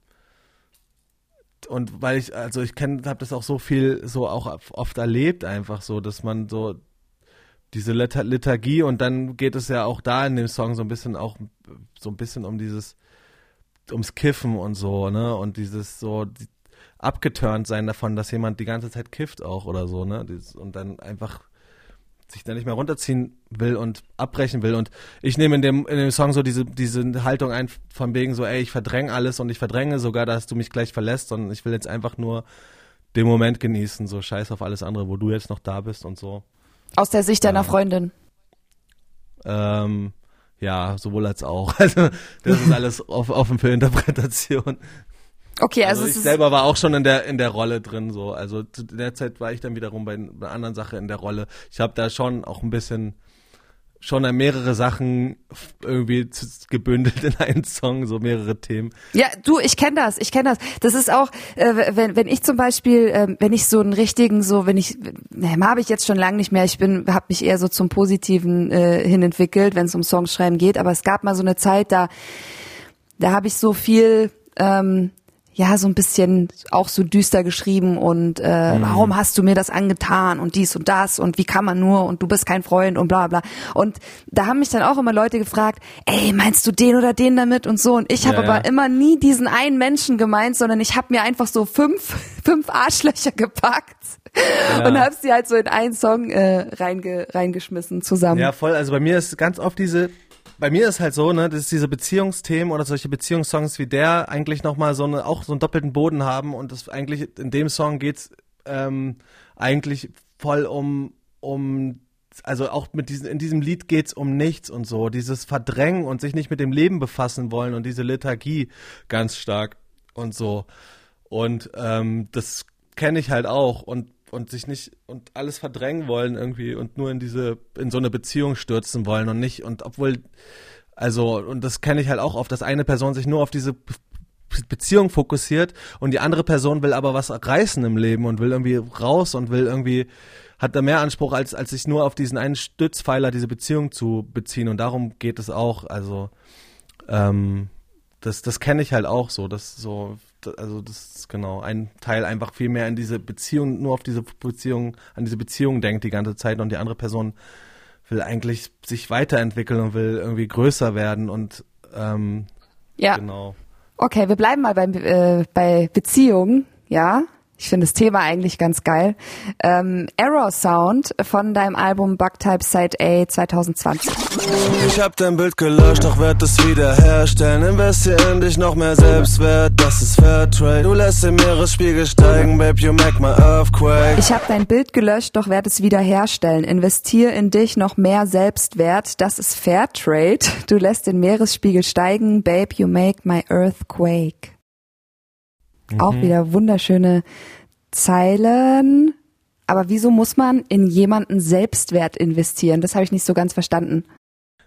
und weil ich also ich kenne habe das auch so viel so auch oft erlebt einfach so dass man so diese Liturgie und dann geht es ja auch da in dem Song so ein bisschen auch so ein bisschen um dieses ums Kiffen und so ne und dieses so die, abgeturnt sein davon dass jemand die ganze Zeit kifft auch oder so ne und dann einfach sich da nicht mehr runterziehen will und abbrechen will. Und ich nehme in dem, in dem Song so diese, diese Haltung ein, von wegen so, ey, ich verdränge alles und ich verdränge sogar, dass du mich gleich verlässt, sondern ich will jetzt einfach nur den Moment genießen, so scheiß auf alles andere, wo du jetzt noch da bist und so. Aus der Sicht deiner Freundin. Ähm, ja, sowohl als auch. Also, das ist alles offen für Interpretation. Okay, also, Also, ich selber war auch schon in der in der Rolle drin so. Also zu der Zeit war ich dann wiederum bei, bei einer anderen Sache in der Rolle. Ich habe da schon auch ein bisschen schon mehrere Sachen irgendwie gebündelt in einen Song, so mehrere Themen. Ja, du, ich kenne das, ich kenne das. Das ist auch, äh, wenn, wenn ich zum Beispiel, äh, wenn ich so einen richtigen, so, wenn ich, ne, habe ich jetzt schon lange nicht mehr, ich bin, habe mich eher so zum Positiven äh, hin entwickelt, wenn es um Songschreiben geht, aber es gab mal so eine Zeit, da, da habe ich so viel, ähm, ja, so ein bisschen auch so düster geschrieben und äh, warum hast du mir das angetan und dies und das und wie kann man nur und du bist kein Freund und bla bla. Und da haben mich dann auch immer Leute gefragt, ey, meinst du den oder den damit und so. Und ich habe Ja, aber ja. immer nie diesen einen Menschen gemeint, sondern ich habe mir einfach so fünf, fünf Arschlöcher gepackt und habe sie halt so in einen Song äh, reinge, reingeschmissen zusammen. Ja, voll. Also bei mir ist ganz oft diese, bei mir ist halt so, ne, dass diese Beziehungsthemen oder solche Beziehungssongs wie der eigentlich nochmal so eine, auch so einen doppelten Boden haben und das eigentlich, in dem Song geht's ähm, eigentlich voll um, um, also auch mit diesen, in diesem Lied geht's um nichts und so, dieses Verdrängen und sich nicht mit dem Leben befassen wollen und diese Lethargie ganz stark und so. Und ähm, das kenne ich halt auch und und sich nicht und alles verdrängen wollen irgendwie und nur in diese in so eine Beziehung stürzen wollen und nicht und obwohl also und das kenne ich halt auch oft, dass eine Person sich nur auf diese Be- Beziehung fokussiert und die andere Person will aber was reißen im Leben und will irgendwie raus und will irgendwie hat da mehr Anspruch als als sich nur auf diesen einen Stützpfeiler diese Beziehung zu beziehen. Und darum geht es auch. Also ähm, das das kenne ich halt auch so das so also das ist genau ein Teil einfach viel mehr in diese Beziehung, nur auf diese Beziehung, an diese Beziehung denkt die ganze Zeit und die andere Person will eigentlich sich weiterentwickeln und will irgendwie größer werden und ähm, ja. genau. Okay, wir bleiben mal bei, äh, bei Beziehungen, ja. Ich finde das Thema eigentlich ganz geil. Ähm, Error Sound von deinem Album Bugtype Side A 2020. Ich hab dein Bild gelöscht, doch werd es wiederherstellen. Investier in dich noch mehr Selbstwert, das ist Fairtrade. Du lässt den Meeresspiegel steigen, babe, you make my earthquake. Ich hab dein Bild gelöscht, doch werd es wiederherstellen. Investier in dich noch mehr Selbstwert, das ist Fairtrade. Du lässt den Meeresspiegel steigen, babe, you make my earthquake. Mhm. Auch wieder wunderschöne Zeilen. Aber wieso muss man in jemanden Selbstwert investieren? Das habe ich nicht so ganz verstanden.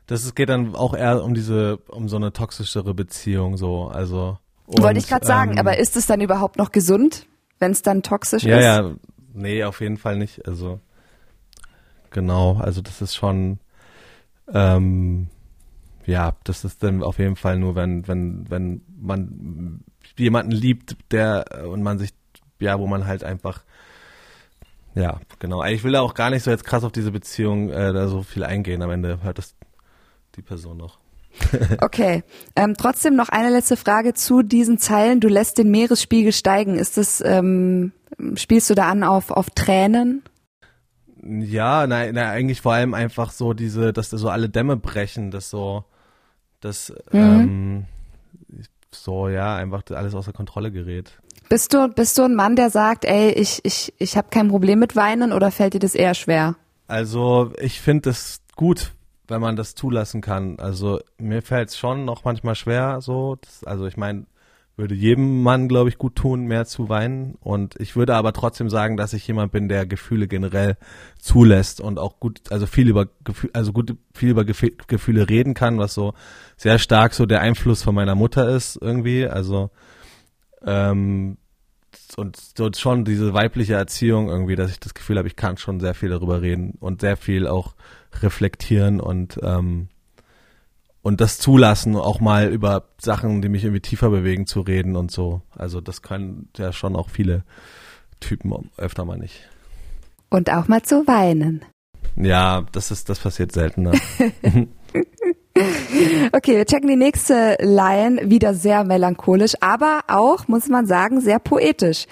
Das geht dann auch eher um diese, um so eine toxischere Beziehung, so, also. Und, Wollte ich gerade sagen, ähm, aber ist es dann überhaupt noch gesund, wenn es dann toxisch ja, ist? Ja, ja, nee, auf jeden Fall nicht. Also genau, also das ist schon, ähm, ja, das ist dann auf jeden Fall nur, wenn, wenn, wenn man jemanden liebt, der äh, und man sich, ja, wo man halt einfach, ja, genau. Ich will da auch gar nicht so jetzt krass auf diese Beziehung äh, da so viel eingehen. Am Ende hört das die Person noch. okay. Ähm, trotzdem noch eine letzte Frage zu diesen Zeilen. Du lässt den Meeresspiegel steigen. Ist das, ähm, spielst du da an auf, auf Tränen? Ja, nein, na, eigentlich vor allem einfach so diese, dass da so alle Dämme brechen, dass so, dass, mhm. ähm, so, ja, einfach alles außer Kontrolle gerät. Bist du, bist du ein Mann, der sagt, ey, ich, ich, ich habe kein Problem mit Weinen oder fällt dir das eher schwer? Also ich finde es gut, wenn man das zulassen kann. Also mir fällt es schon noch manchmal schwer, so. Das, also ich meine, würde jedem Mann, glaube ich, gut tun, mehr zu weinen. Und ich würde aber trotzdem sagen, dass ich jemand bin, der Gefühle generell zulässt und auch gut, also viel über Gefühle, also gut viel über Gefühle reden kann, was so sehr stark so der Einfluss von meiner Mutter ist irgendwie. Also ähm, und so schon diese weibliche Erziehung irgendwie, dass ich das Gefühl habe, ich kann schon sehr viel darüber reden und sehr viel auch reflektieren und ähm, und das zulassen, auch mal über Sachen, die mich irgendwie tiefer bewegen, zu reden und so. Also das können ja schon auch viele Typen öfter mal nicht. Und auch mal zu weinen. Ja, das ist, das passiert seltener. okay, wir checken die nächste Line. Wieder sehr melancholisch, aber auch, muss man sagen, sehr poetisch.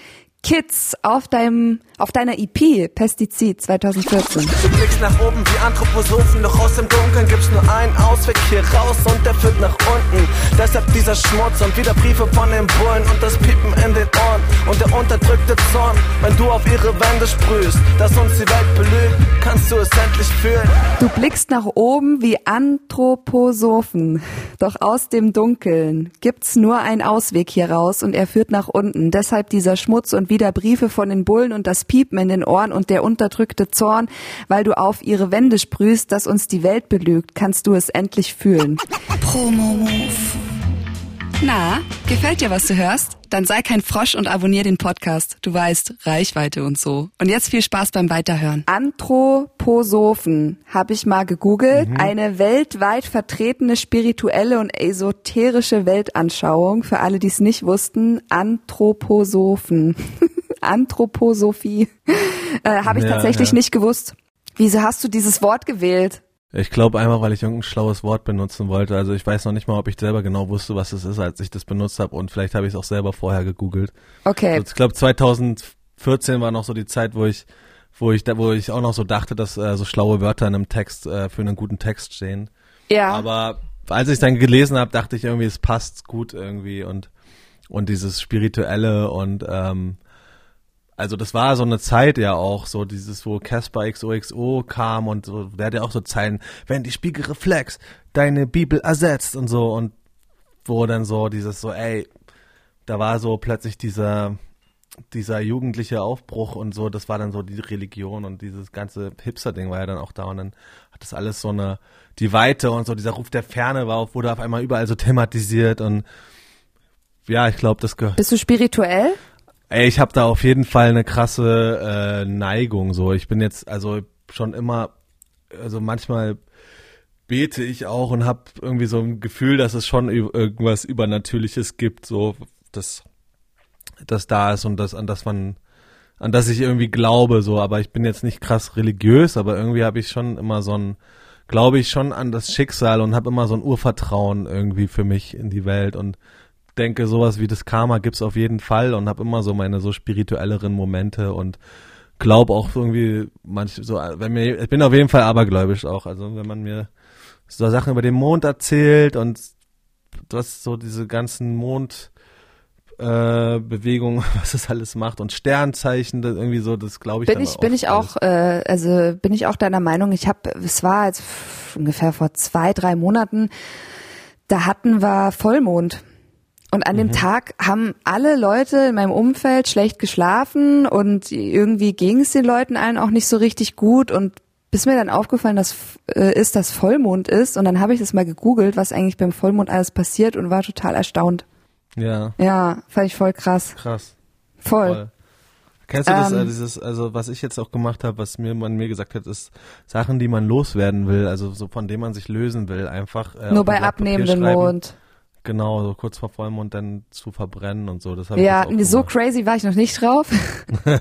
Kids auf deinem auf deiner EP Pestizid 2014. Du blickst nach oben wie Anthroposophen, doch aus dem Dunkeln gibt's nur einen Ausweg hier raus und der führt nach unten. Deshalb dieser Schmutz und wieder Briefe von den Bullen und das Piepen in den Ohren und der unterdrückte Zorn, wenn du auf ihre Wände sprühst, dass uns die Welt belügt, kannst du es endlich fühlen. Du blickst nach oben wie Anthroposophen, doch aus dem Dunkeln gibt's nur einen Ausweg hier raus und er führt nach unten. Deshalb dieser Schmutz und wieder Briefe von den Bullen und das Piepen in den Ohren und der unterdrückte Zorn, weil du auf ihre Wände sprühst, dass uns die Welt belügt, kannst du es endlich fühlen. Promo-Move. Na, gefällt dir, was du hörst? Dann sei kein Frosch und abonnier den Podcast. Du weißt, Reichweite und so. Und jetzt viel Spaß beim Weiterhören. Anthroposophen habe ich mal gegoogelt. Mhm. Eine weltweit vertretene spirituelle und esoterische Weltanschauung. Für alle, die es nicht wussten, Anthroposophen. Anthroposophie. Äh, Habe ich ja, tatsächlich ja. nicht gewusst. Wieso hast du dieses Wort gewählt? Ich glaube einfach, weil ich irgendein schlaues Wort benutzen wollte. Also ich weiß noch nicht mal, ob ich selber genau wusste, was es ist, als ich das benutzt habe. Und vielleicht habe ich es auch selber vorher gegoogelt. Okay. Also ich glaube 2014 war noch so die Zeit, wo ich, wo ich, wo ich auch noch so dachte, dass äh, so schlaue Wörter in einem Text äh, für einen guten Text stehen. Ja. Aber als ich es dann gelesen habe, dachte ich irgendwie, es passt gut irgendwie und und dieses spirituelle und ähm, also das war so eine Zeit ja auch, so dieses, wo Casper XOXO kam und so, der hat ja auch so Zeilen, wenn die Spiegelreflex deine Bibel ersetzt und so und wo dann so dieses so, ey, da war so plötzlich dieser, dieser jugendliche Aufbruch und so, das war dann so die Religion und dieses ganze Hipster-Ding war ja dann auch da und dann hat das alles so eine, die Weite und so, dieser Ruf der Ferne war, wurde auf einmal überall so thematisiert und ja, ich glaube, das gehört. Bist du spirituell? Ey, ich habe da auf jeden Fall eine krasse äh, Neigung. So, ich bin jetzt also schon immer, also manchmal bete ich auch und habe irgendwie so ein Gefühl, dass es schon irgendwas Übernatürliches gibt. So, das das da ist und das, an das man, an das ich irgendwie glaube, so, aber ich bin jetzt nicht krass religiös, aber irgendwie habe ich schon immer so ein, glaube ich schon an das Schicksal und habe immer so ein Urvertrauen irgendwie für mich in die Welt und denke, sowas wie das Karma gibt's auf jeden Fall und habe immer so meine so spirituelleren Momente und glaube auch irgendwie manch so wenn mir ich bin auf jeden Fall abergläubisch auch also wenn man mir so Sachen über den Mond erzählt und das so diese ganzen Mond äh, Bewegungen, was es alles macht und Sternzeichen, das irgendwie so, das glaube ich. Bin ich, bin ich auch, äh, also bin ich auch deiner Meinung. Ich habe, es war jetzt ungefähr vor zwei, drei Monaten, da hatten wir Vollmond. Und an dem mhm. Tag haben alle Leute in meinem Umfeld schlecht geschlafen und irgendwie ging es den Leuten allen auch nicht so richtig gut und bis mir dann aufgefallen, dass äh, ist, dass Vollmond ist und dann habe ich das mal gegoogelt, was eigentlich beim Vollmond alles passiert und war total erstaunt. Ja. Ja, fand ich voll krass. Krass. Voll. voll. Kennst du das, ähm, äh, dieses, also was ich jetzt auch gemacht habe, was mir man mir gesagt hat, ist Sachen, die man loswerden will, also so von denen man sich lösen will, einfach. Äh, Nur bei abnehmendem Mond. Genau, so kurz vor Vollmond dann zu verbrennen und so. Das ja, so crazy war ich noch nicht drauf.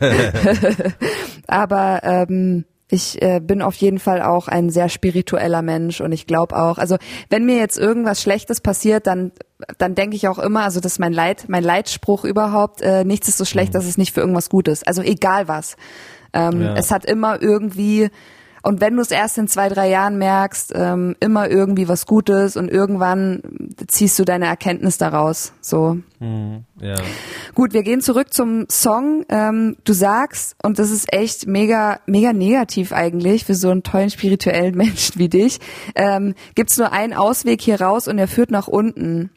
Aber ähm, ich äh, bin auf jeden Fall auch ein sehr spiritueller Mensch und ich glaube auch, also wenn mir jetzt irgendwas Schlechtes passiert, dann dann denke ich auch immer, also das ist mein Leit, mein Leitspruch überhaupt, äh, nichts ist so schlecht, mhm. dass es nicht für irgendwas gut ist. Also egal was. Ähm, ja. Es hat immer irgendwie und wenn du es erst in zwei, drei Jahren merkst, ähm, immer irgendwie was Gutes und irgendwann ziehst du deine Erkenntnis daraus. So. Mhm, ja. Gut, wir gehen zurück zum Song. Ähm, du sagst, und das ist echt mega, mega negativ eigentlich für so einen tollen spirituellen Menschen wie dich, ähm, gibt's nur einen Ausweg hier raus und er führt nach unten.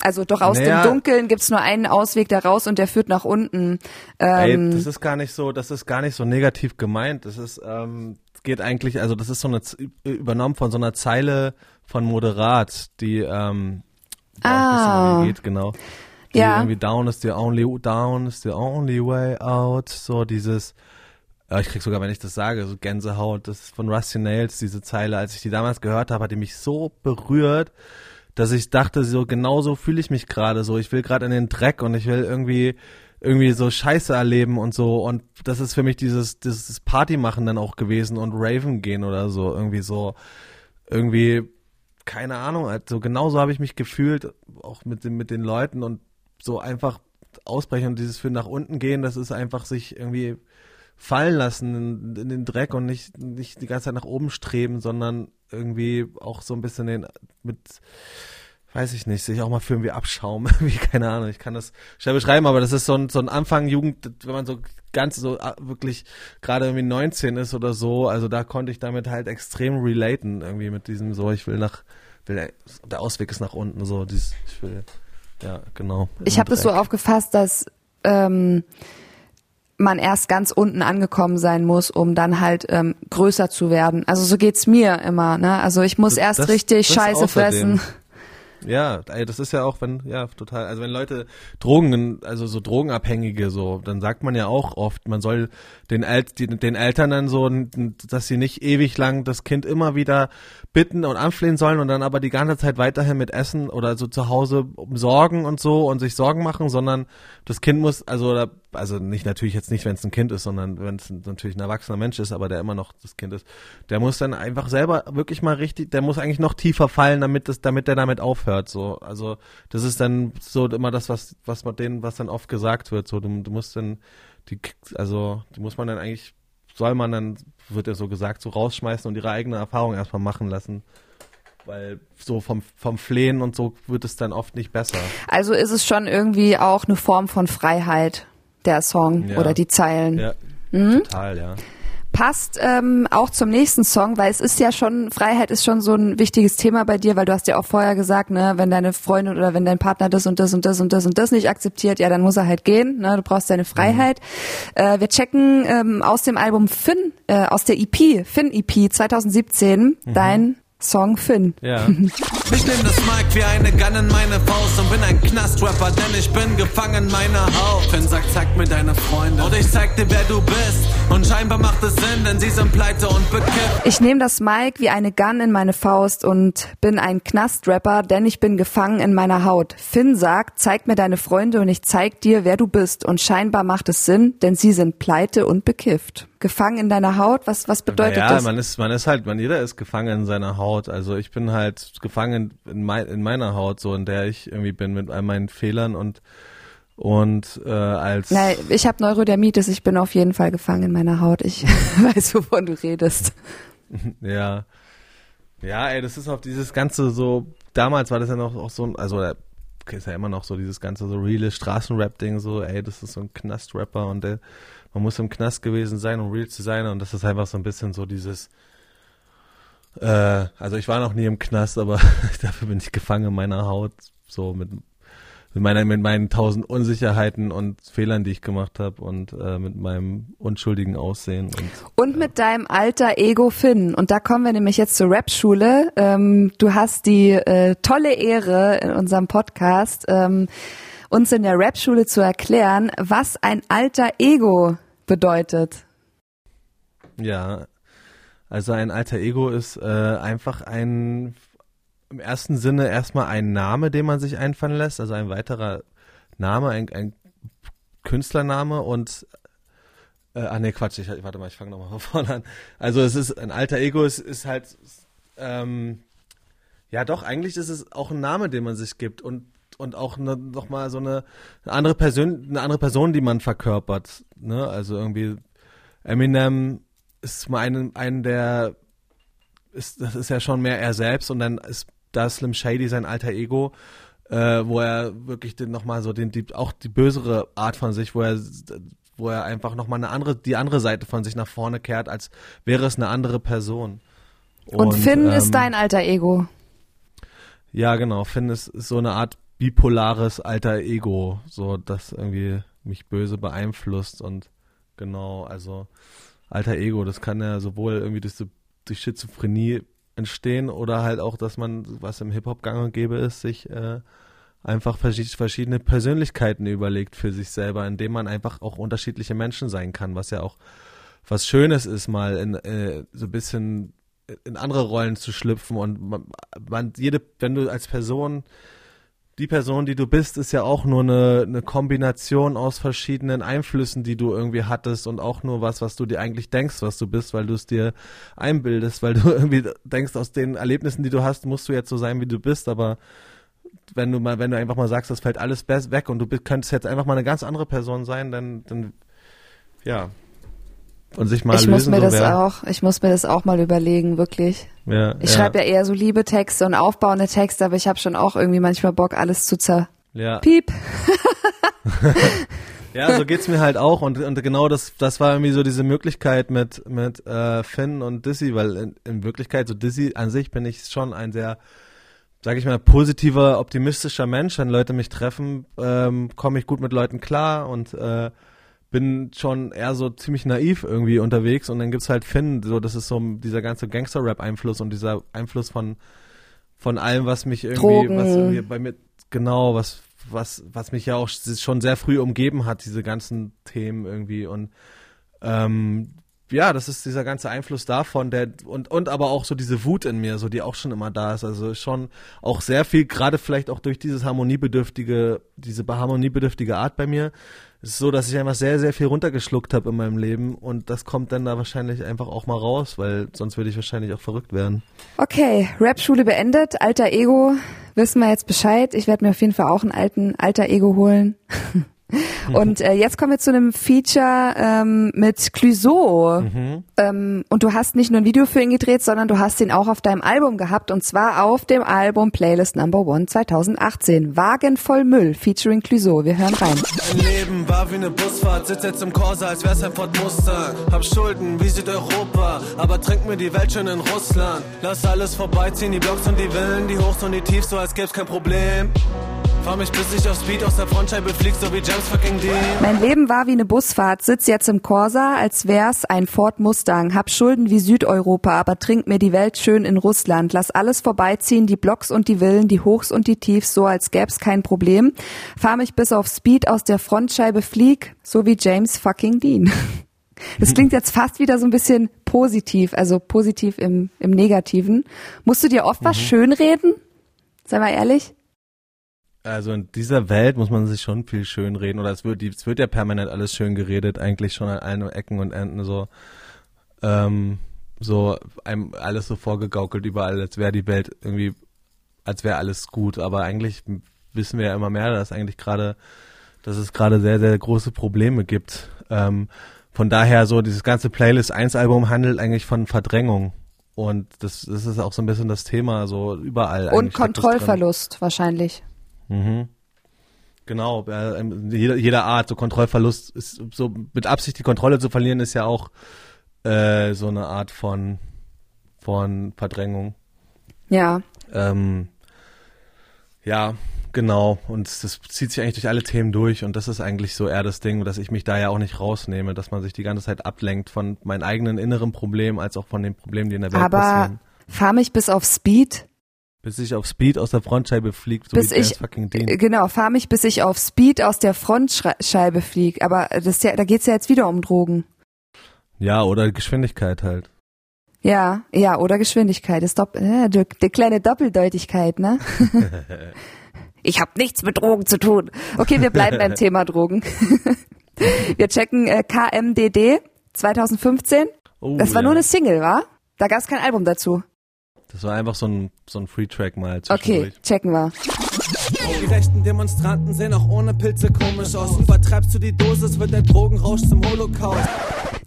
Also doch aus naja, dem Dunkeln gibt's nur einen Ausweg da raus und der führt nach unten. Ähm, ey, das ist gar nicht so, das ist gar nicht so negativ gemeint. Das ist, ähm, geht eigentlich, also das ist so eine übernommen von so einer Zeile von Moderat, die ähm, ah. geht, genau. Die ja. irgendwie down is the only down is the only way out. So dieses ja, ich krieg sogar, wenn ich das sage, so Gänsehaut, das ist von Rusty Nails, diese Zeile. Als ich die damals gehört habe, hat die mich so berührt, dass ich dachte, so genau so fühle ich mich gerade so. Ich will gerade in den Dreck und ich will irgendwie irgendwie so Scheiße erleben und so. Und das ist für mich dieses, dieses Party machen dann auch gewesen und Raven gehen oder so. Irgendwie so, irgendwie, keine Ahnung, also genauso habe ich mich gefühlt, auch mit den, mit den Leuten und so einfach ausbrechen und dieses für nach unten gehen, das ist einfach sich irgendwie fallen lassen in, in, den Dreck und nicht, nicht die ganze Zeit nach oben streben, sondern irgendwie auch so ein bisschen den, mit, weiß ich nicht, sich auch mal für irgendwie abschaum, wie keine Ahnung, ich kann das schwer beschreiben, aber das ist so ein, so ein Anfang Jugend, wenn man so ganz so ah, wirklich gerade irgendwie 19 ist oder so, also da konnte ich damit halt extrem relaten, irgendwie mit diesem so, ich will nach, will, der Ausweg ist nach unten, so, dieses, ich will, ja, genau. Ich habe das so aufgefasst, dass, ähm, man erst ganz unten angekommen sein muss, um dann halt ähm, größer zu werden. Also so geht's mir immer. Ne? Also ich muss erst das, richtig das Scheiße fressen. Ja, das ist ja auch, wenn, ja, total. Also wenn Leute Drogen, also so Drogenabhängige, so, dann sagt man ja auch oft, man soll den, El den Eltern dann so, dass sie nicht ewig lang das Kind immer wieder bitten und anflehen sollen und dann aber die ganze Zeit weiterhin mit Essen oder so zu Hause sorgen und so und sich Sorgen machen, sondern das Kind muss, also also nicht natürlich jetzt nicht, wenn es ein Kind ist, sondern wenn es natürlich ein erwachsener Mensch ist, aber der immer noch das Kind ist, der muss dann einfach selber wirklich mal richtig, der muss eigentlich noch tiefer fallen, damit das, damit der damit aufhört. So, also das ist dann so immer das, was was man denen, was dann oft gesagt wird. So, du, du musst dann die, also die muss man dann eigentlich soll man dann, wird ja so gesagt, so rausschmeißen und ihre eigene Erfahrung erstmal machen lassen. Weil so vom, vom Flehen und so wird es dann oft nicht besser. Also ist es schon irgendwie auch eine Form von Freiheit, der Song ja. oder die Zeilen. Ja, mhm. total, ja passt ähm, auch zum nächsten Song, weil es ist ja schon, Freiheit ist schon so ein wichtiges Thema bei dir, weil du hast ja auch vorher gesagt, ne, wenn deine Freundin oder wenn dein Partner das und das und das und das und das nicht akzeptiert, ja, dann muss er halt gehen, ne, du brauchst deine Freiheit. Mhm. Äh, wir checken ähm, aus dem Album Finn, äh, aus der EP, Finn EP 2017, mhm. dein Song Finn. Ja. Ich nehm das Mic wie eine Gun in meine Faust und bin ein Knastrapper, denn ich bin gefangen meiner Haut. Finn sagt, zeig mir deine Freunde und ich zeig dir, wer du bist. Und scheinbar macht es Sinn, denn sie sind pleite und bekifft. Ich nehme das Mic wie eine Gun in meine Faust und bin ein Knastrapper, denn ich bin gefangen in meiner Haut. Finn sagt, zeig mir deine Freunde und ich zeig dir, wer du bist. Und scheinbar macht es Sinn, denn sie sind pleite und bekifft. Gefangen in deiner Haut, was, was bedeutet ja, das? man ist, man ist halt, man, jeder ist gefangen in seiner Haut. Also ich bin halt gefangen in, mein, in meiner Haut, so in der ich irgendwie bin mit all meinen Fehlern und und äh, als Nein, ich habe Neurodermitis, ich bin auf jeden Fall gefangen in meiner Haut. Ich weiß, wovon du redest. ja ja ey das ist auf dieses ganze so damals war das ja noch auch so ein also äh, ist ja immer noch so dieses ganze so reale Straßenrap Ding so ey das ist so ein Knastrapper und der man muss im Knast gewesen sein um real zu sein und das ist einfach so ein bisschen so dieses äh, also ich war noch nie im Knast aber dafür bin ich gefangen in meiner Haut so mit mit meiner mit meinen tausend Unsicherheiten und Fehlern, die ich gemacht habe und äh, mit meinem unschuldigen Aussehen und Und mit deinem alter Ego Finn. Und da kommen wir nämlich jetzt zur Rap-Schule. Ähm, du hast die äh, tolle Ehre in unserem Podcast, ähm, uns in der Rap-Schule zu erklären, was ein alter Ego bedeutet. Ja, also ein alter Ego ist äh, einfach ein im ersten Sinne erstmal ein Name, den man sich einfallen lässt, also ein weiterer Name, ein, ein Künstlername und äh, ah nee, Quatsch, ich, warte mal, ich fange nochmal von vorne an. Also es ist ein alter Ego, es ist halt ähm, ja doch, eigentlich ist es auch ein Name, den man sich gibt und und auch ne, noch mal so eine, eine andere Person, eine andere Person, die man verkörpert. Ne? Also irgendwie Eminem ist mal ein, ein der ist, das ist ja schon mehr er selbst und dann ist da Slim Shady sein alter Ego, äh, wo er wirklich den nochmal so den, die, auch die bösere Art von sich, wo er, wo er einfach nochmal eine andere, die andere Seite von sich nach vorne kehrt, als wäre es eine andere Person. Und, Finn ähm, ist dein alter Ego. Ja, genau. Finn ist, ist so eine Art bipolares alter Ego, so das irgendwie mich böse beeinflusst und genau, also alter Ego, das kann ja sowohl irgendwie durch, durch Schizophrenie entstehen oder halt auch, dass man, was im Hip-Hop gang und gäbe ist, sich äh, einfach verschi- verschiedene Persönlichkeiten überlegt für sich selber, indem man einfach auch unterschiedliche Menschen sein kann, was ja auch was Schönes ist, mal in äh, so ein bisschen in andere Rollen zu schlüpfen und man, man jede, wenn du als Person die Person, die du bist, ist ja auch nur eine, eine Kombination aus verschiedenen Einflüssen, die du irgendwie hattest und auch nur was, was du dir eigentlich denkst, was du bist, weil du es dir einbildest, weil du irgendwie denkst, aus den Erlebnissen, die du hast, musst du jetzt so sein, wie du bist, aber wenn du mal, wenn du einfach mal sagst, das fällt alles weg und du könntest jetzt einfach mal eine ganz andere Person sein, dann, dann ja. Und sich mal ich lösen, muss mir so das wär- auch, ich muss mir das auch mal überlegen, wirklich. Ja, Ich ja, schreibe ja eher so liebe Texte und aufbauende Texte, aber ich habe schon auch irgendwie manchmal Bock, alles zu zer. ja. Piep. Ja, so geht's mir halt auch und, und genau das, das war irgendwie so diese Möglichkeit mit, mit äh, Finn und Dizzy, weil in, in Wirklichkeit so Dizzy an sich bin ich schon ein sehr, sag ich mal, positiver, optimistischer Mensch. Wenn Leute mich treffen, ähm, komme ich gut mit Leuten klar und äh, bin schon eher so ziemlich naiv irgendwie unterwegs und dann gibt's halt Finn, so das ist so dieser ganze Gangster-Rap-Einfluss und dieser Einfluss von von allem, was mich irgendwie, Drogen. was irgendwie bei mir, genau, was, was, was mich ja auch schon sehr früh umgeben hat, diese ganzen Themen irgendwie und ähm, ja, das ist dieser ganze Einfluss davon, der und und aber auch so diese Wut in mir, so die auch schon immer da ist, also schon auch sehr viel, gerade vielleicht auch durch dieses harmoniebedürftige, diese harmoniebedürftige Art bei mir, ist so, dass ich einfach sehr sehr viel runtergeschluckt habe in meinem Leben und das kommt dann da wahrscheinlich einfach auch mal raus, weil sonst würde ich wahrscheinlich auch verrückt werden. Okay, Rap-Schule beendet, alter Ego, wissen wir jetzt Bescheid. Ich werde mir auf jeden Fall auch einen alten alter Ego holen. Und äh, jetzt kommen wir zu einem Feature ähm, mit Clouseau. Ähm, und du hast nicht nur ein Video für ihn gedreht, sondern du hast ihn auch auf deinem Album gehabt. Und zwar auf dem Album Playlist Number One 2018. Wagen voll Müll featuring Clouseau. Wir hören rein. Mein Leben war wie eine Busfahrt, sitz jetzt im Corsa, als wär's ein Ford Mustang. Hab Schulden wie Südeuropa, aber trink mir die Welt schon in Russland. Lass alles vorbeiziehen, die Blocks und die Villen, die Hochs und die Tiefs, so als gäb's kein Problem. Fahr mich bis ich auf Speed aus der Frontscheibe flieg, so wie James fucking Dean. Mein Leben war wie eine Busfahrt, sitz jetzt im Corsa, als wär's ein Ford Mustang, hab Schulden wie Südeuropa, aber trink mir die Welt schön in Russland, lass alles vorbeiziehen, die Blocks und die Villen, die Hochs und die Tiefs, so als gäb's kein Problem. Fahr mich bis auf Speed aus der Frontscheibe flieg, so wie James fucking Dean. Das klingt jetzt fast wieder so ein bisschen positiv, also positiv im, im Negativen. Musst du dir oft was schönreden? Sei mal ehrlich. Also in dieser Welt muss man sich schon viel schön reden oder es wird, es wird ja permanent alles schön geredet, eigentlich schon an allen Ecken und Enden so, ähm, so einem alles so vorgegaukelt überall, als wäre die Welt irgendwie, als wäre alles gut, aber eigentlich wissen wir ja immer mehr, dass eigentlich gerade, dass es gerade sehr, sehr große Probleme gibt. Ähm, von daher so dieses ganze Playlist 1 Album handelt eigentlich von Verdrängung. Und das, das ist auch so ein bisschen das Thema, so überall. Und Kontrollverlust wahrscheinlich. Mhm. Genau, äh, jeder, jeder Art, so Kontrollverlust ist so mit Absicht die Kontrolle zu verlieren, ist ja auch äh, so eine Art von von Verdrängung. Ja. Ähm, ja, genau. Und das zieht sich eigentlich durch alle Themen durch und das ist eigentlich so eher das Ding, dass ich mich da ja auch nicht rausnehme, dass man sich die ganze Zeit ablenkt von meinen eigenen inneren Problemen als auch von den Problemen, die in der Welt Aber passieren. fahr mich bis auf Speed. Bis ich auf Speed aus der Frontscheibe fliegt, so bis wie ich, fucking Dean. äh, genau, fahr mich bis ich auf Speed aus der Frontscheibe flieg. Aber das ja, da geht's ja jetzt wieder um Drogen. Ja, oder Geschwindigkeit halt. Ja, ja, oder Geschwindigkeit. Ist dopp äh, die, die kleine Doppeldeutigkeit, ne? ich habe nichts mit Drogen zu tun. Okay, wir bleiben beim Thema Drogen. wir checken äh, KMDD 2015. Oh, Das war ja. nur eine Single, war? Da gab's kein Album dazu. Das war einfach so ein, so ein Free-Track mal Okay, checken wir. Die rechten Demonstranten sehen auch ohne Pilze komisch aus. Übertreibst du die Dosis, wird der Drogenrausch zum Holocaust.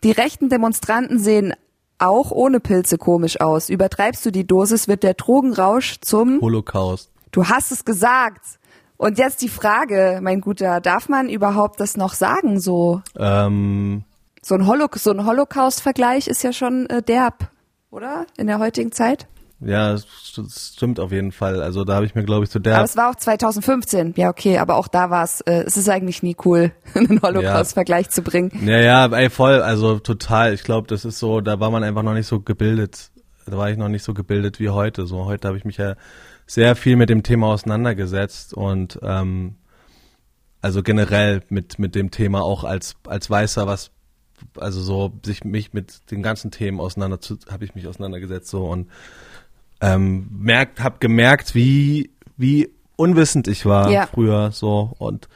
Die rechten Demonstranten sehen auch ohne Pilze komisch aus. Übertreibst du die Dosis, wird der Drogenrausch zum Holocaust. Du hast es gesagt. Und jetzt die Frage, mein Guter, darf man überhaupt das noch sagen? So, Ähm, so ein, Holo so ein Holocaust-Vergleich ist ja schon äh, derb, oder? In der heutigen Zeit. Ja, das stimmt auf jeden Fall. Also da habe ich mir, glaube ich, zu der Aber es war auch 2015. Ja, okay, aber auch da war es, äh, es ist eigentlich nie cool, einen Holocaust-Vergleich zu bringen. Ja, ja, ey, voll, also total. Ich glaube, das ist so, da war man einfach noch nicht so gebildet. Da war ich noch nicht so gebildet wie heute. So, heute habe ich mich ja sehr viel mit dem Thema auseinandergesetzt und ähm, also generell mit mit dem Thema auch als als Weißer, was also so sich mich mit den ganzen Themen auseinander habe ich mich auseinandergesetzt so und ähm, merkt, habe gemerkt, wie wie unwissend ich war Ja. früher so und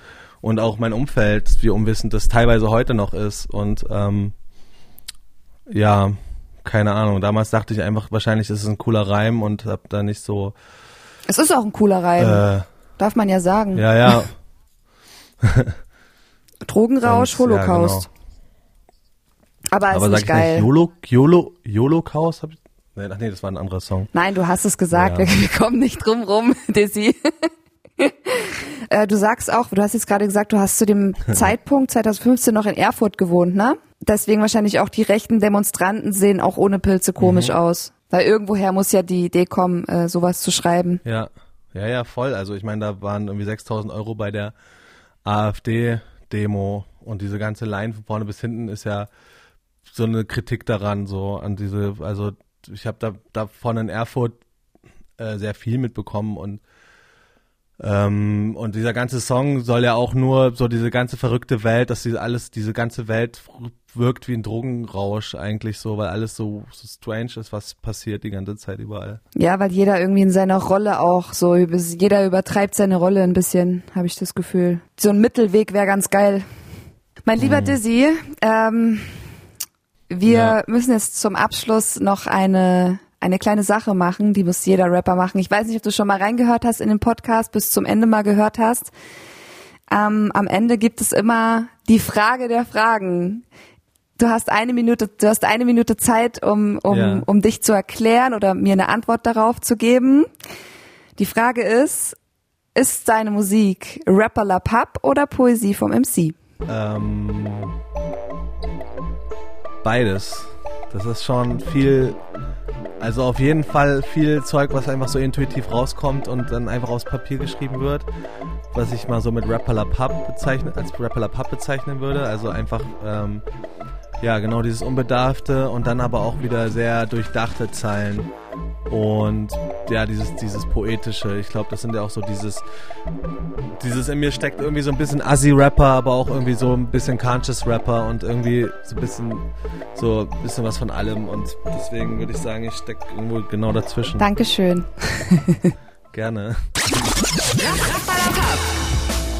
und auch mein Umfeld, wie unwissend das teilweise heute noch ist und ähm, ja, keine Ahnung. Damals dachte ich einfach, wahrscheinlich ist es ein cooler Reim und hab da nicht so Es ist auch ein cooler Reim, äh, darf man ja sagen. ja, ja, Drogenrausch, Sonst- ja, Holocaust. Aber ist aber sag nicht ich geil. nicht YOLO, YOLO, YOLO-Chaos? Hab ich, nee, ach nee, das war ein anderer Song. Nein, du hast es gesagt, Ja. wir kommen nicht drum rum, Dizzy. Äh, du sagst auch, du hast jetzt gerade gesagt, du hast zu dem Zeitpunkt 2015 noch in Erfurt gewohnt, ne? Deswegen wahrscheinlich auch die rechten Demonstranten sehen auch ohne Pilze komisch Mhm. aus. Weil irgendwoher muss ja die Idee kommen, äh, sowas zu schreiben. Ja, ja, ja, voll. Also ich meine, da waren irgendwie 6000 Euro bei der AfD-Demo und diese ganze Line von vorne bis hinten ist ja so eine Kritik daran, so an diese, also ich habe da davon in Erfurt äh, sehr viel mitbekommen und ähm, und dieser ganze Song soll ja auch nur so diese ganze verrückte Welt, dass diese alles, diese ganze Welt wirkt wie ein Drogenrausch eigentlich so, weil alles so, so strange ist, was passiert die ganze Zeit überall. Ja, weil jeder irgendwie in seiner Rolle auch so, jeder übertreibt seine Rolle ein bisschen, habe ich das Gefühl. So ein Mittelweg wäre ganz geil. Mein lieber Dizzy, ähm, wir Ja. müssen jetzt zum Abschluss noch eine eine kleine Sache machen, die muss jeder Rapper machen. Ich weiß nicht, ob du schon mal reingehört hast in den Podcast, bis zum Ende mal gehört hast. Ähm, am Ende gibt es immer die Frage der Fragen. Du hast eine Minute, du hast eine Minute Zeit, um, um, Ja. um dich zu erklären oder mir eine Antwort darauf zu geben. Die Frage ist, ist deine Musik Rapper La Pub oder Poesie vom MC? Ähm, beides. Das ist schon viel, also auf jeden Fall viel Zeug, was einfach so intuitiv rauskommt und dann einfach aufs Papier geschrieben wird. was ich mal so mit Rapper Pub bezeichnen, als Rapper Pub bezeichnen würde. Also einfach, ähm, ja, genau dieses Unbedarfte und dann aber auch wieder sehr durchdachte Zeilen. Und ja, dieses, dieses Poetische. Ich glaube, das sind ja auch so dieses, dieses in mir steckt irgendwie so ein bisschen Assi-Rapper, aber auch irgendwie so ein bisschen Conscious-Rapper und irgendwie so ein bisschen, so ein bisschen was von allem. Und deswegen würde ich sagen, ich stecke irgendwo genau dazwischen. Dankeschön. Gerne.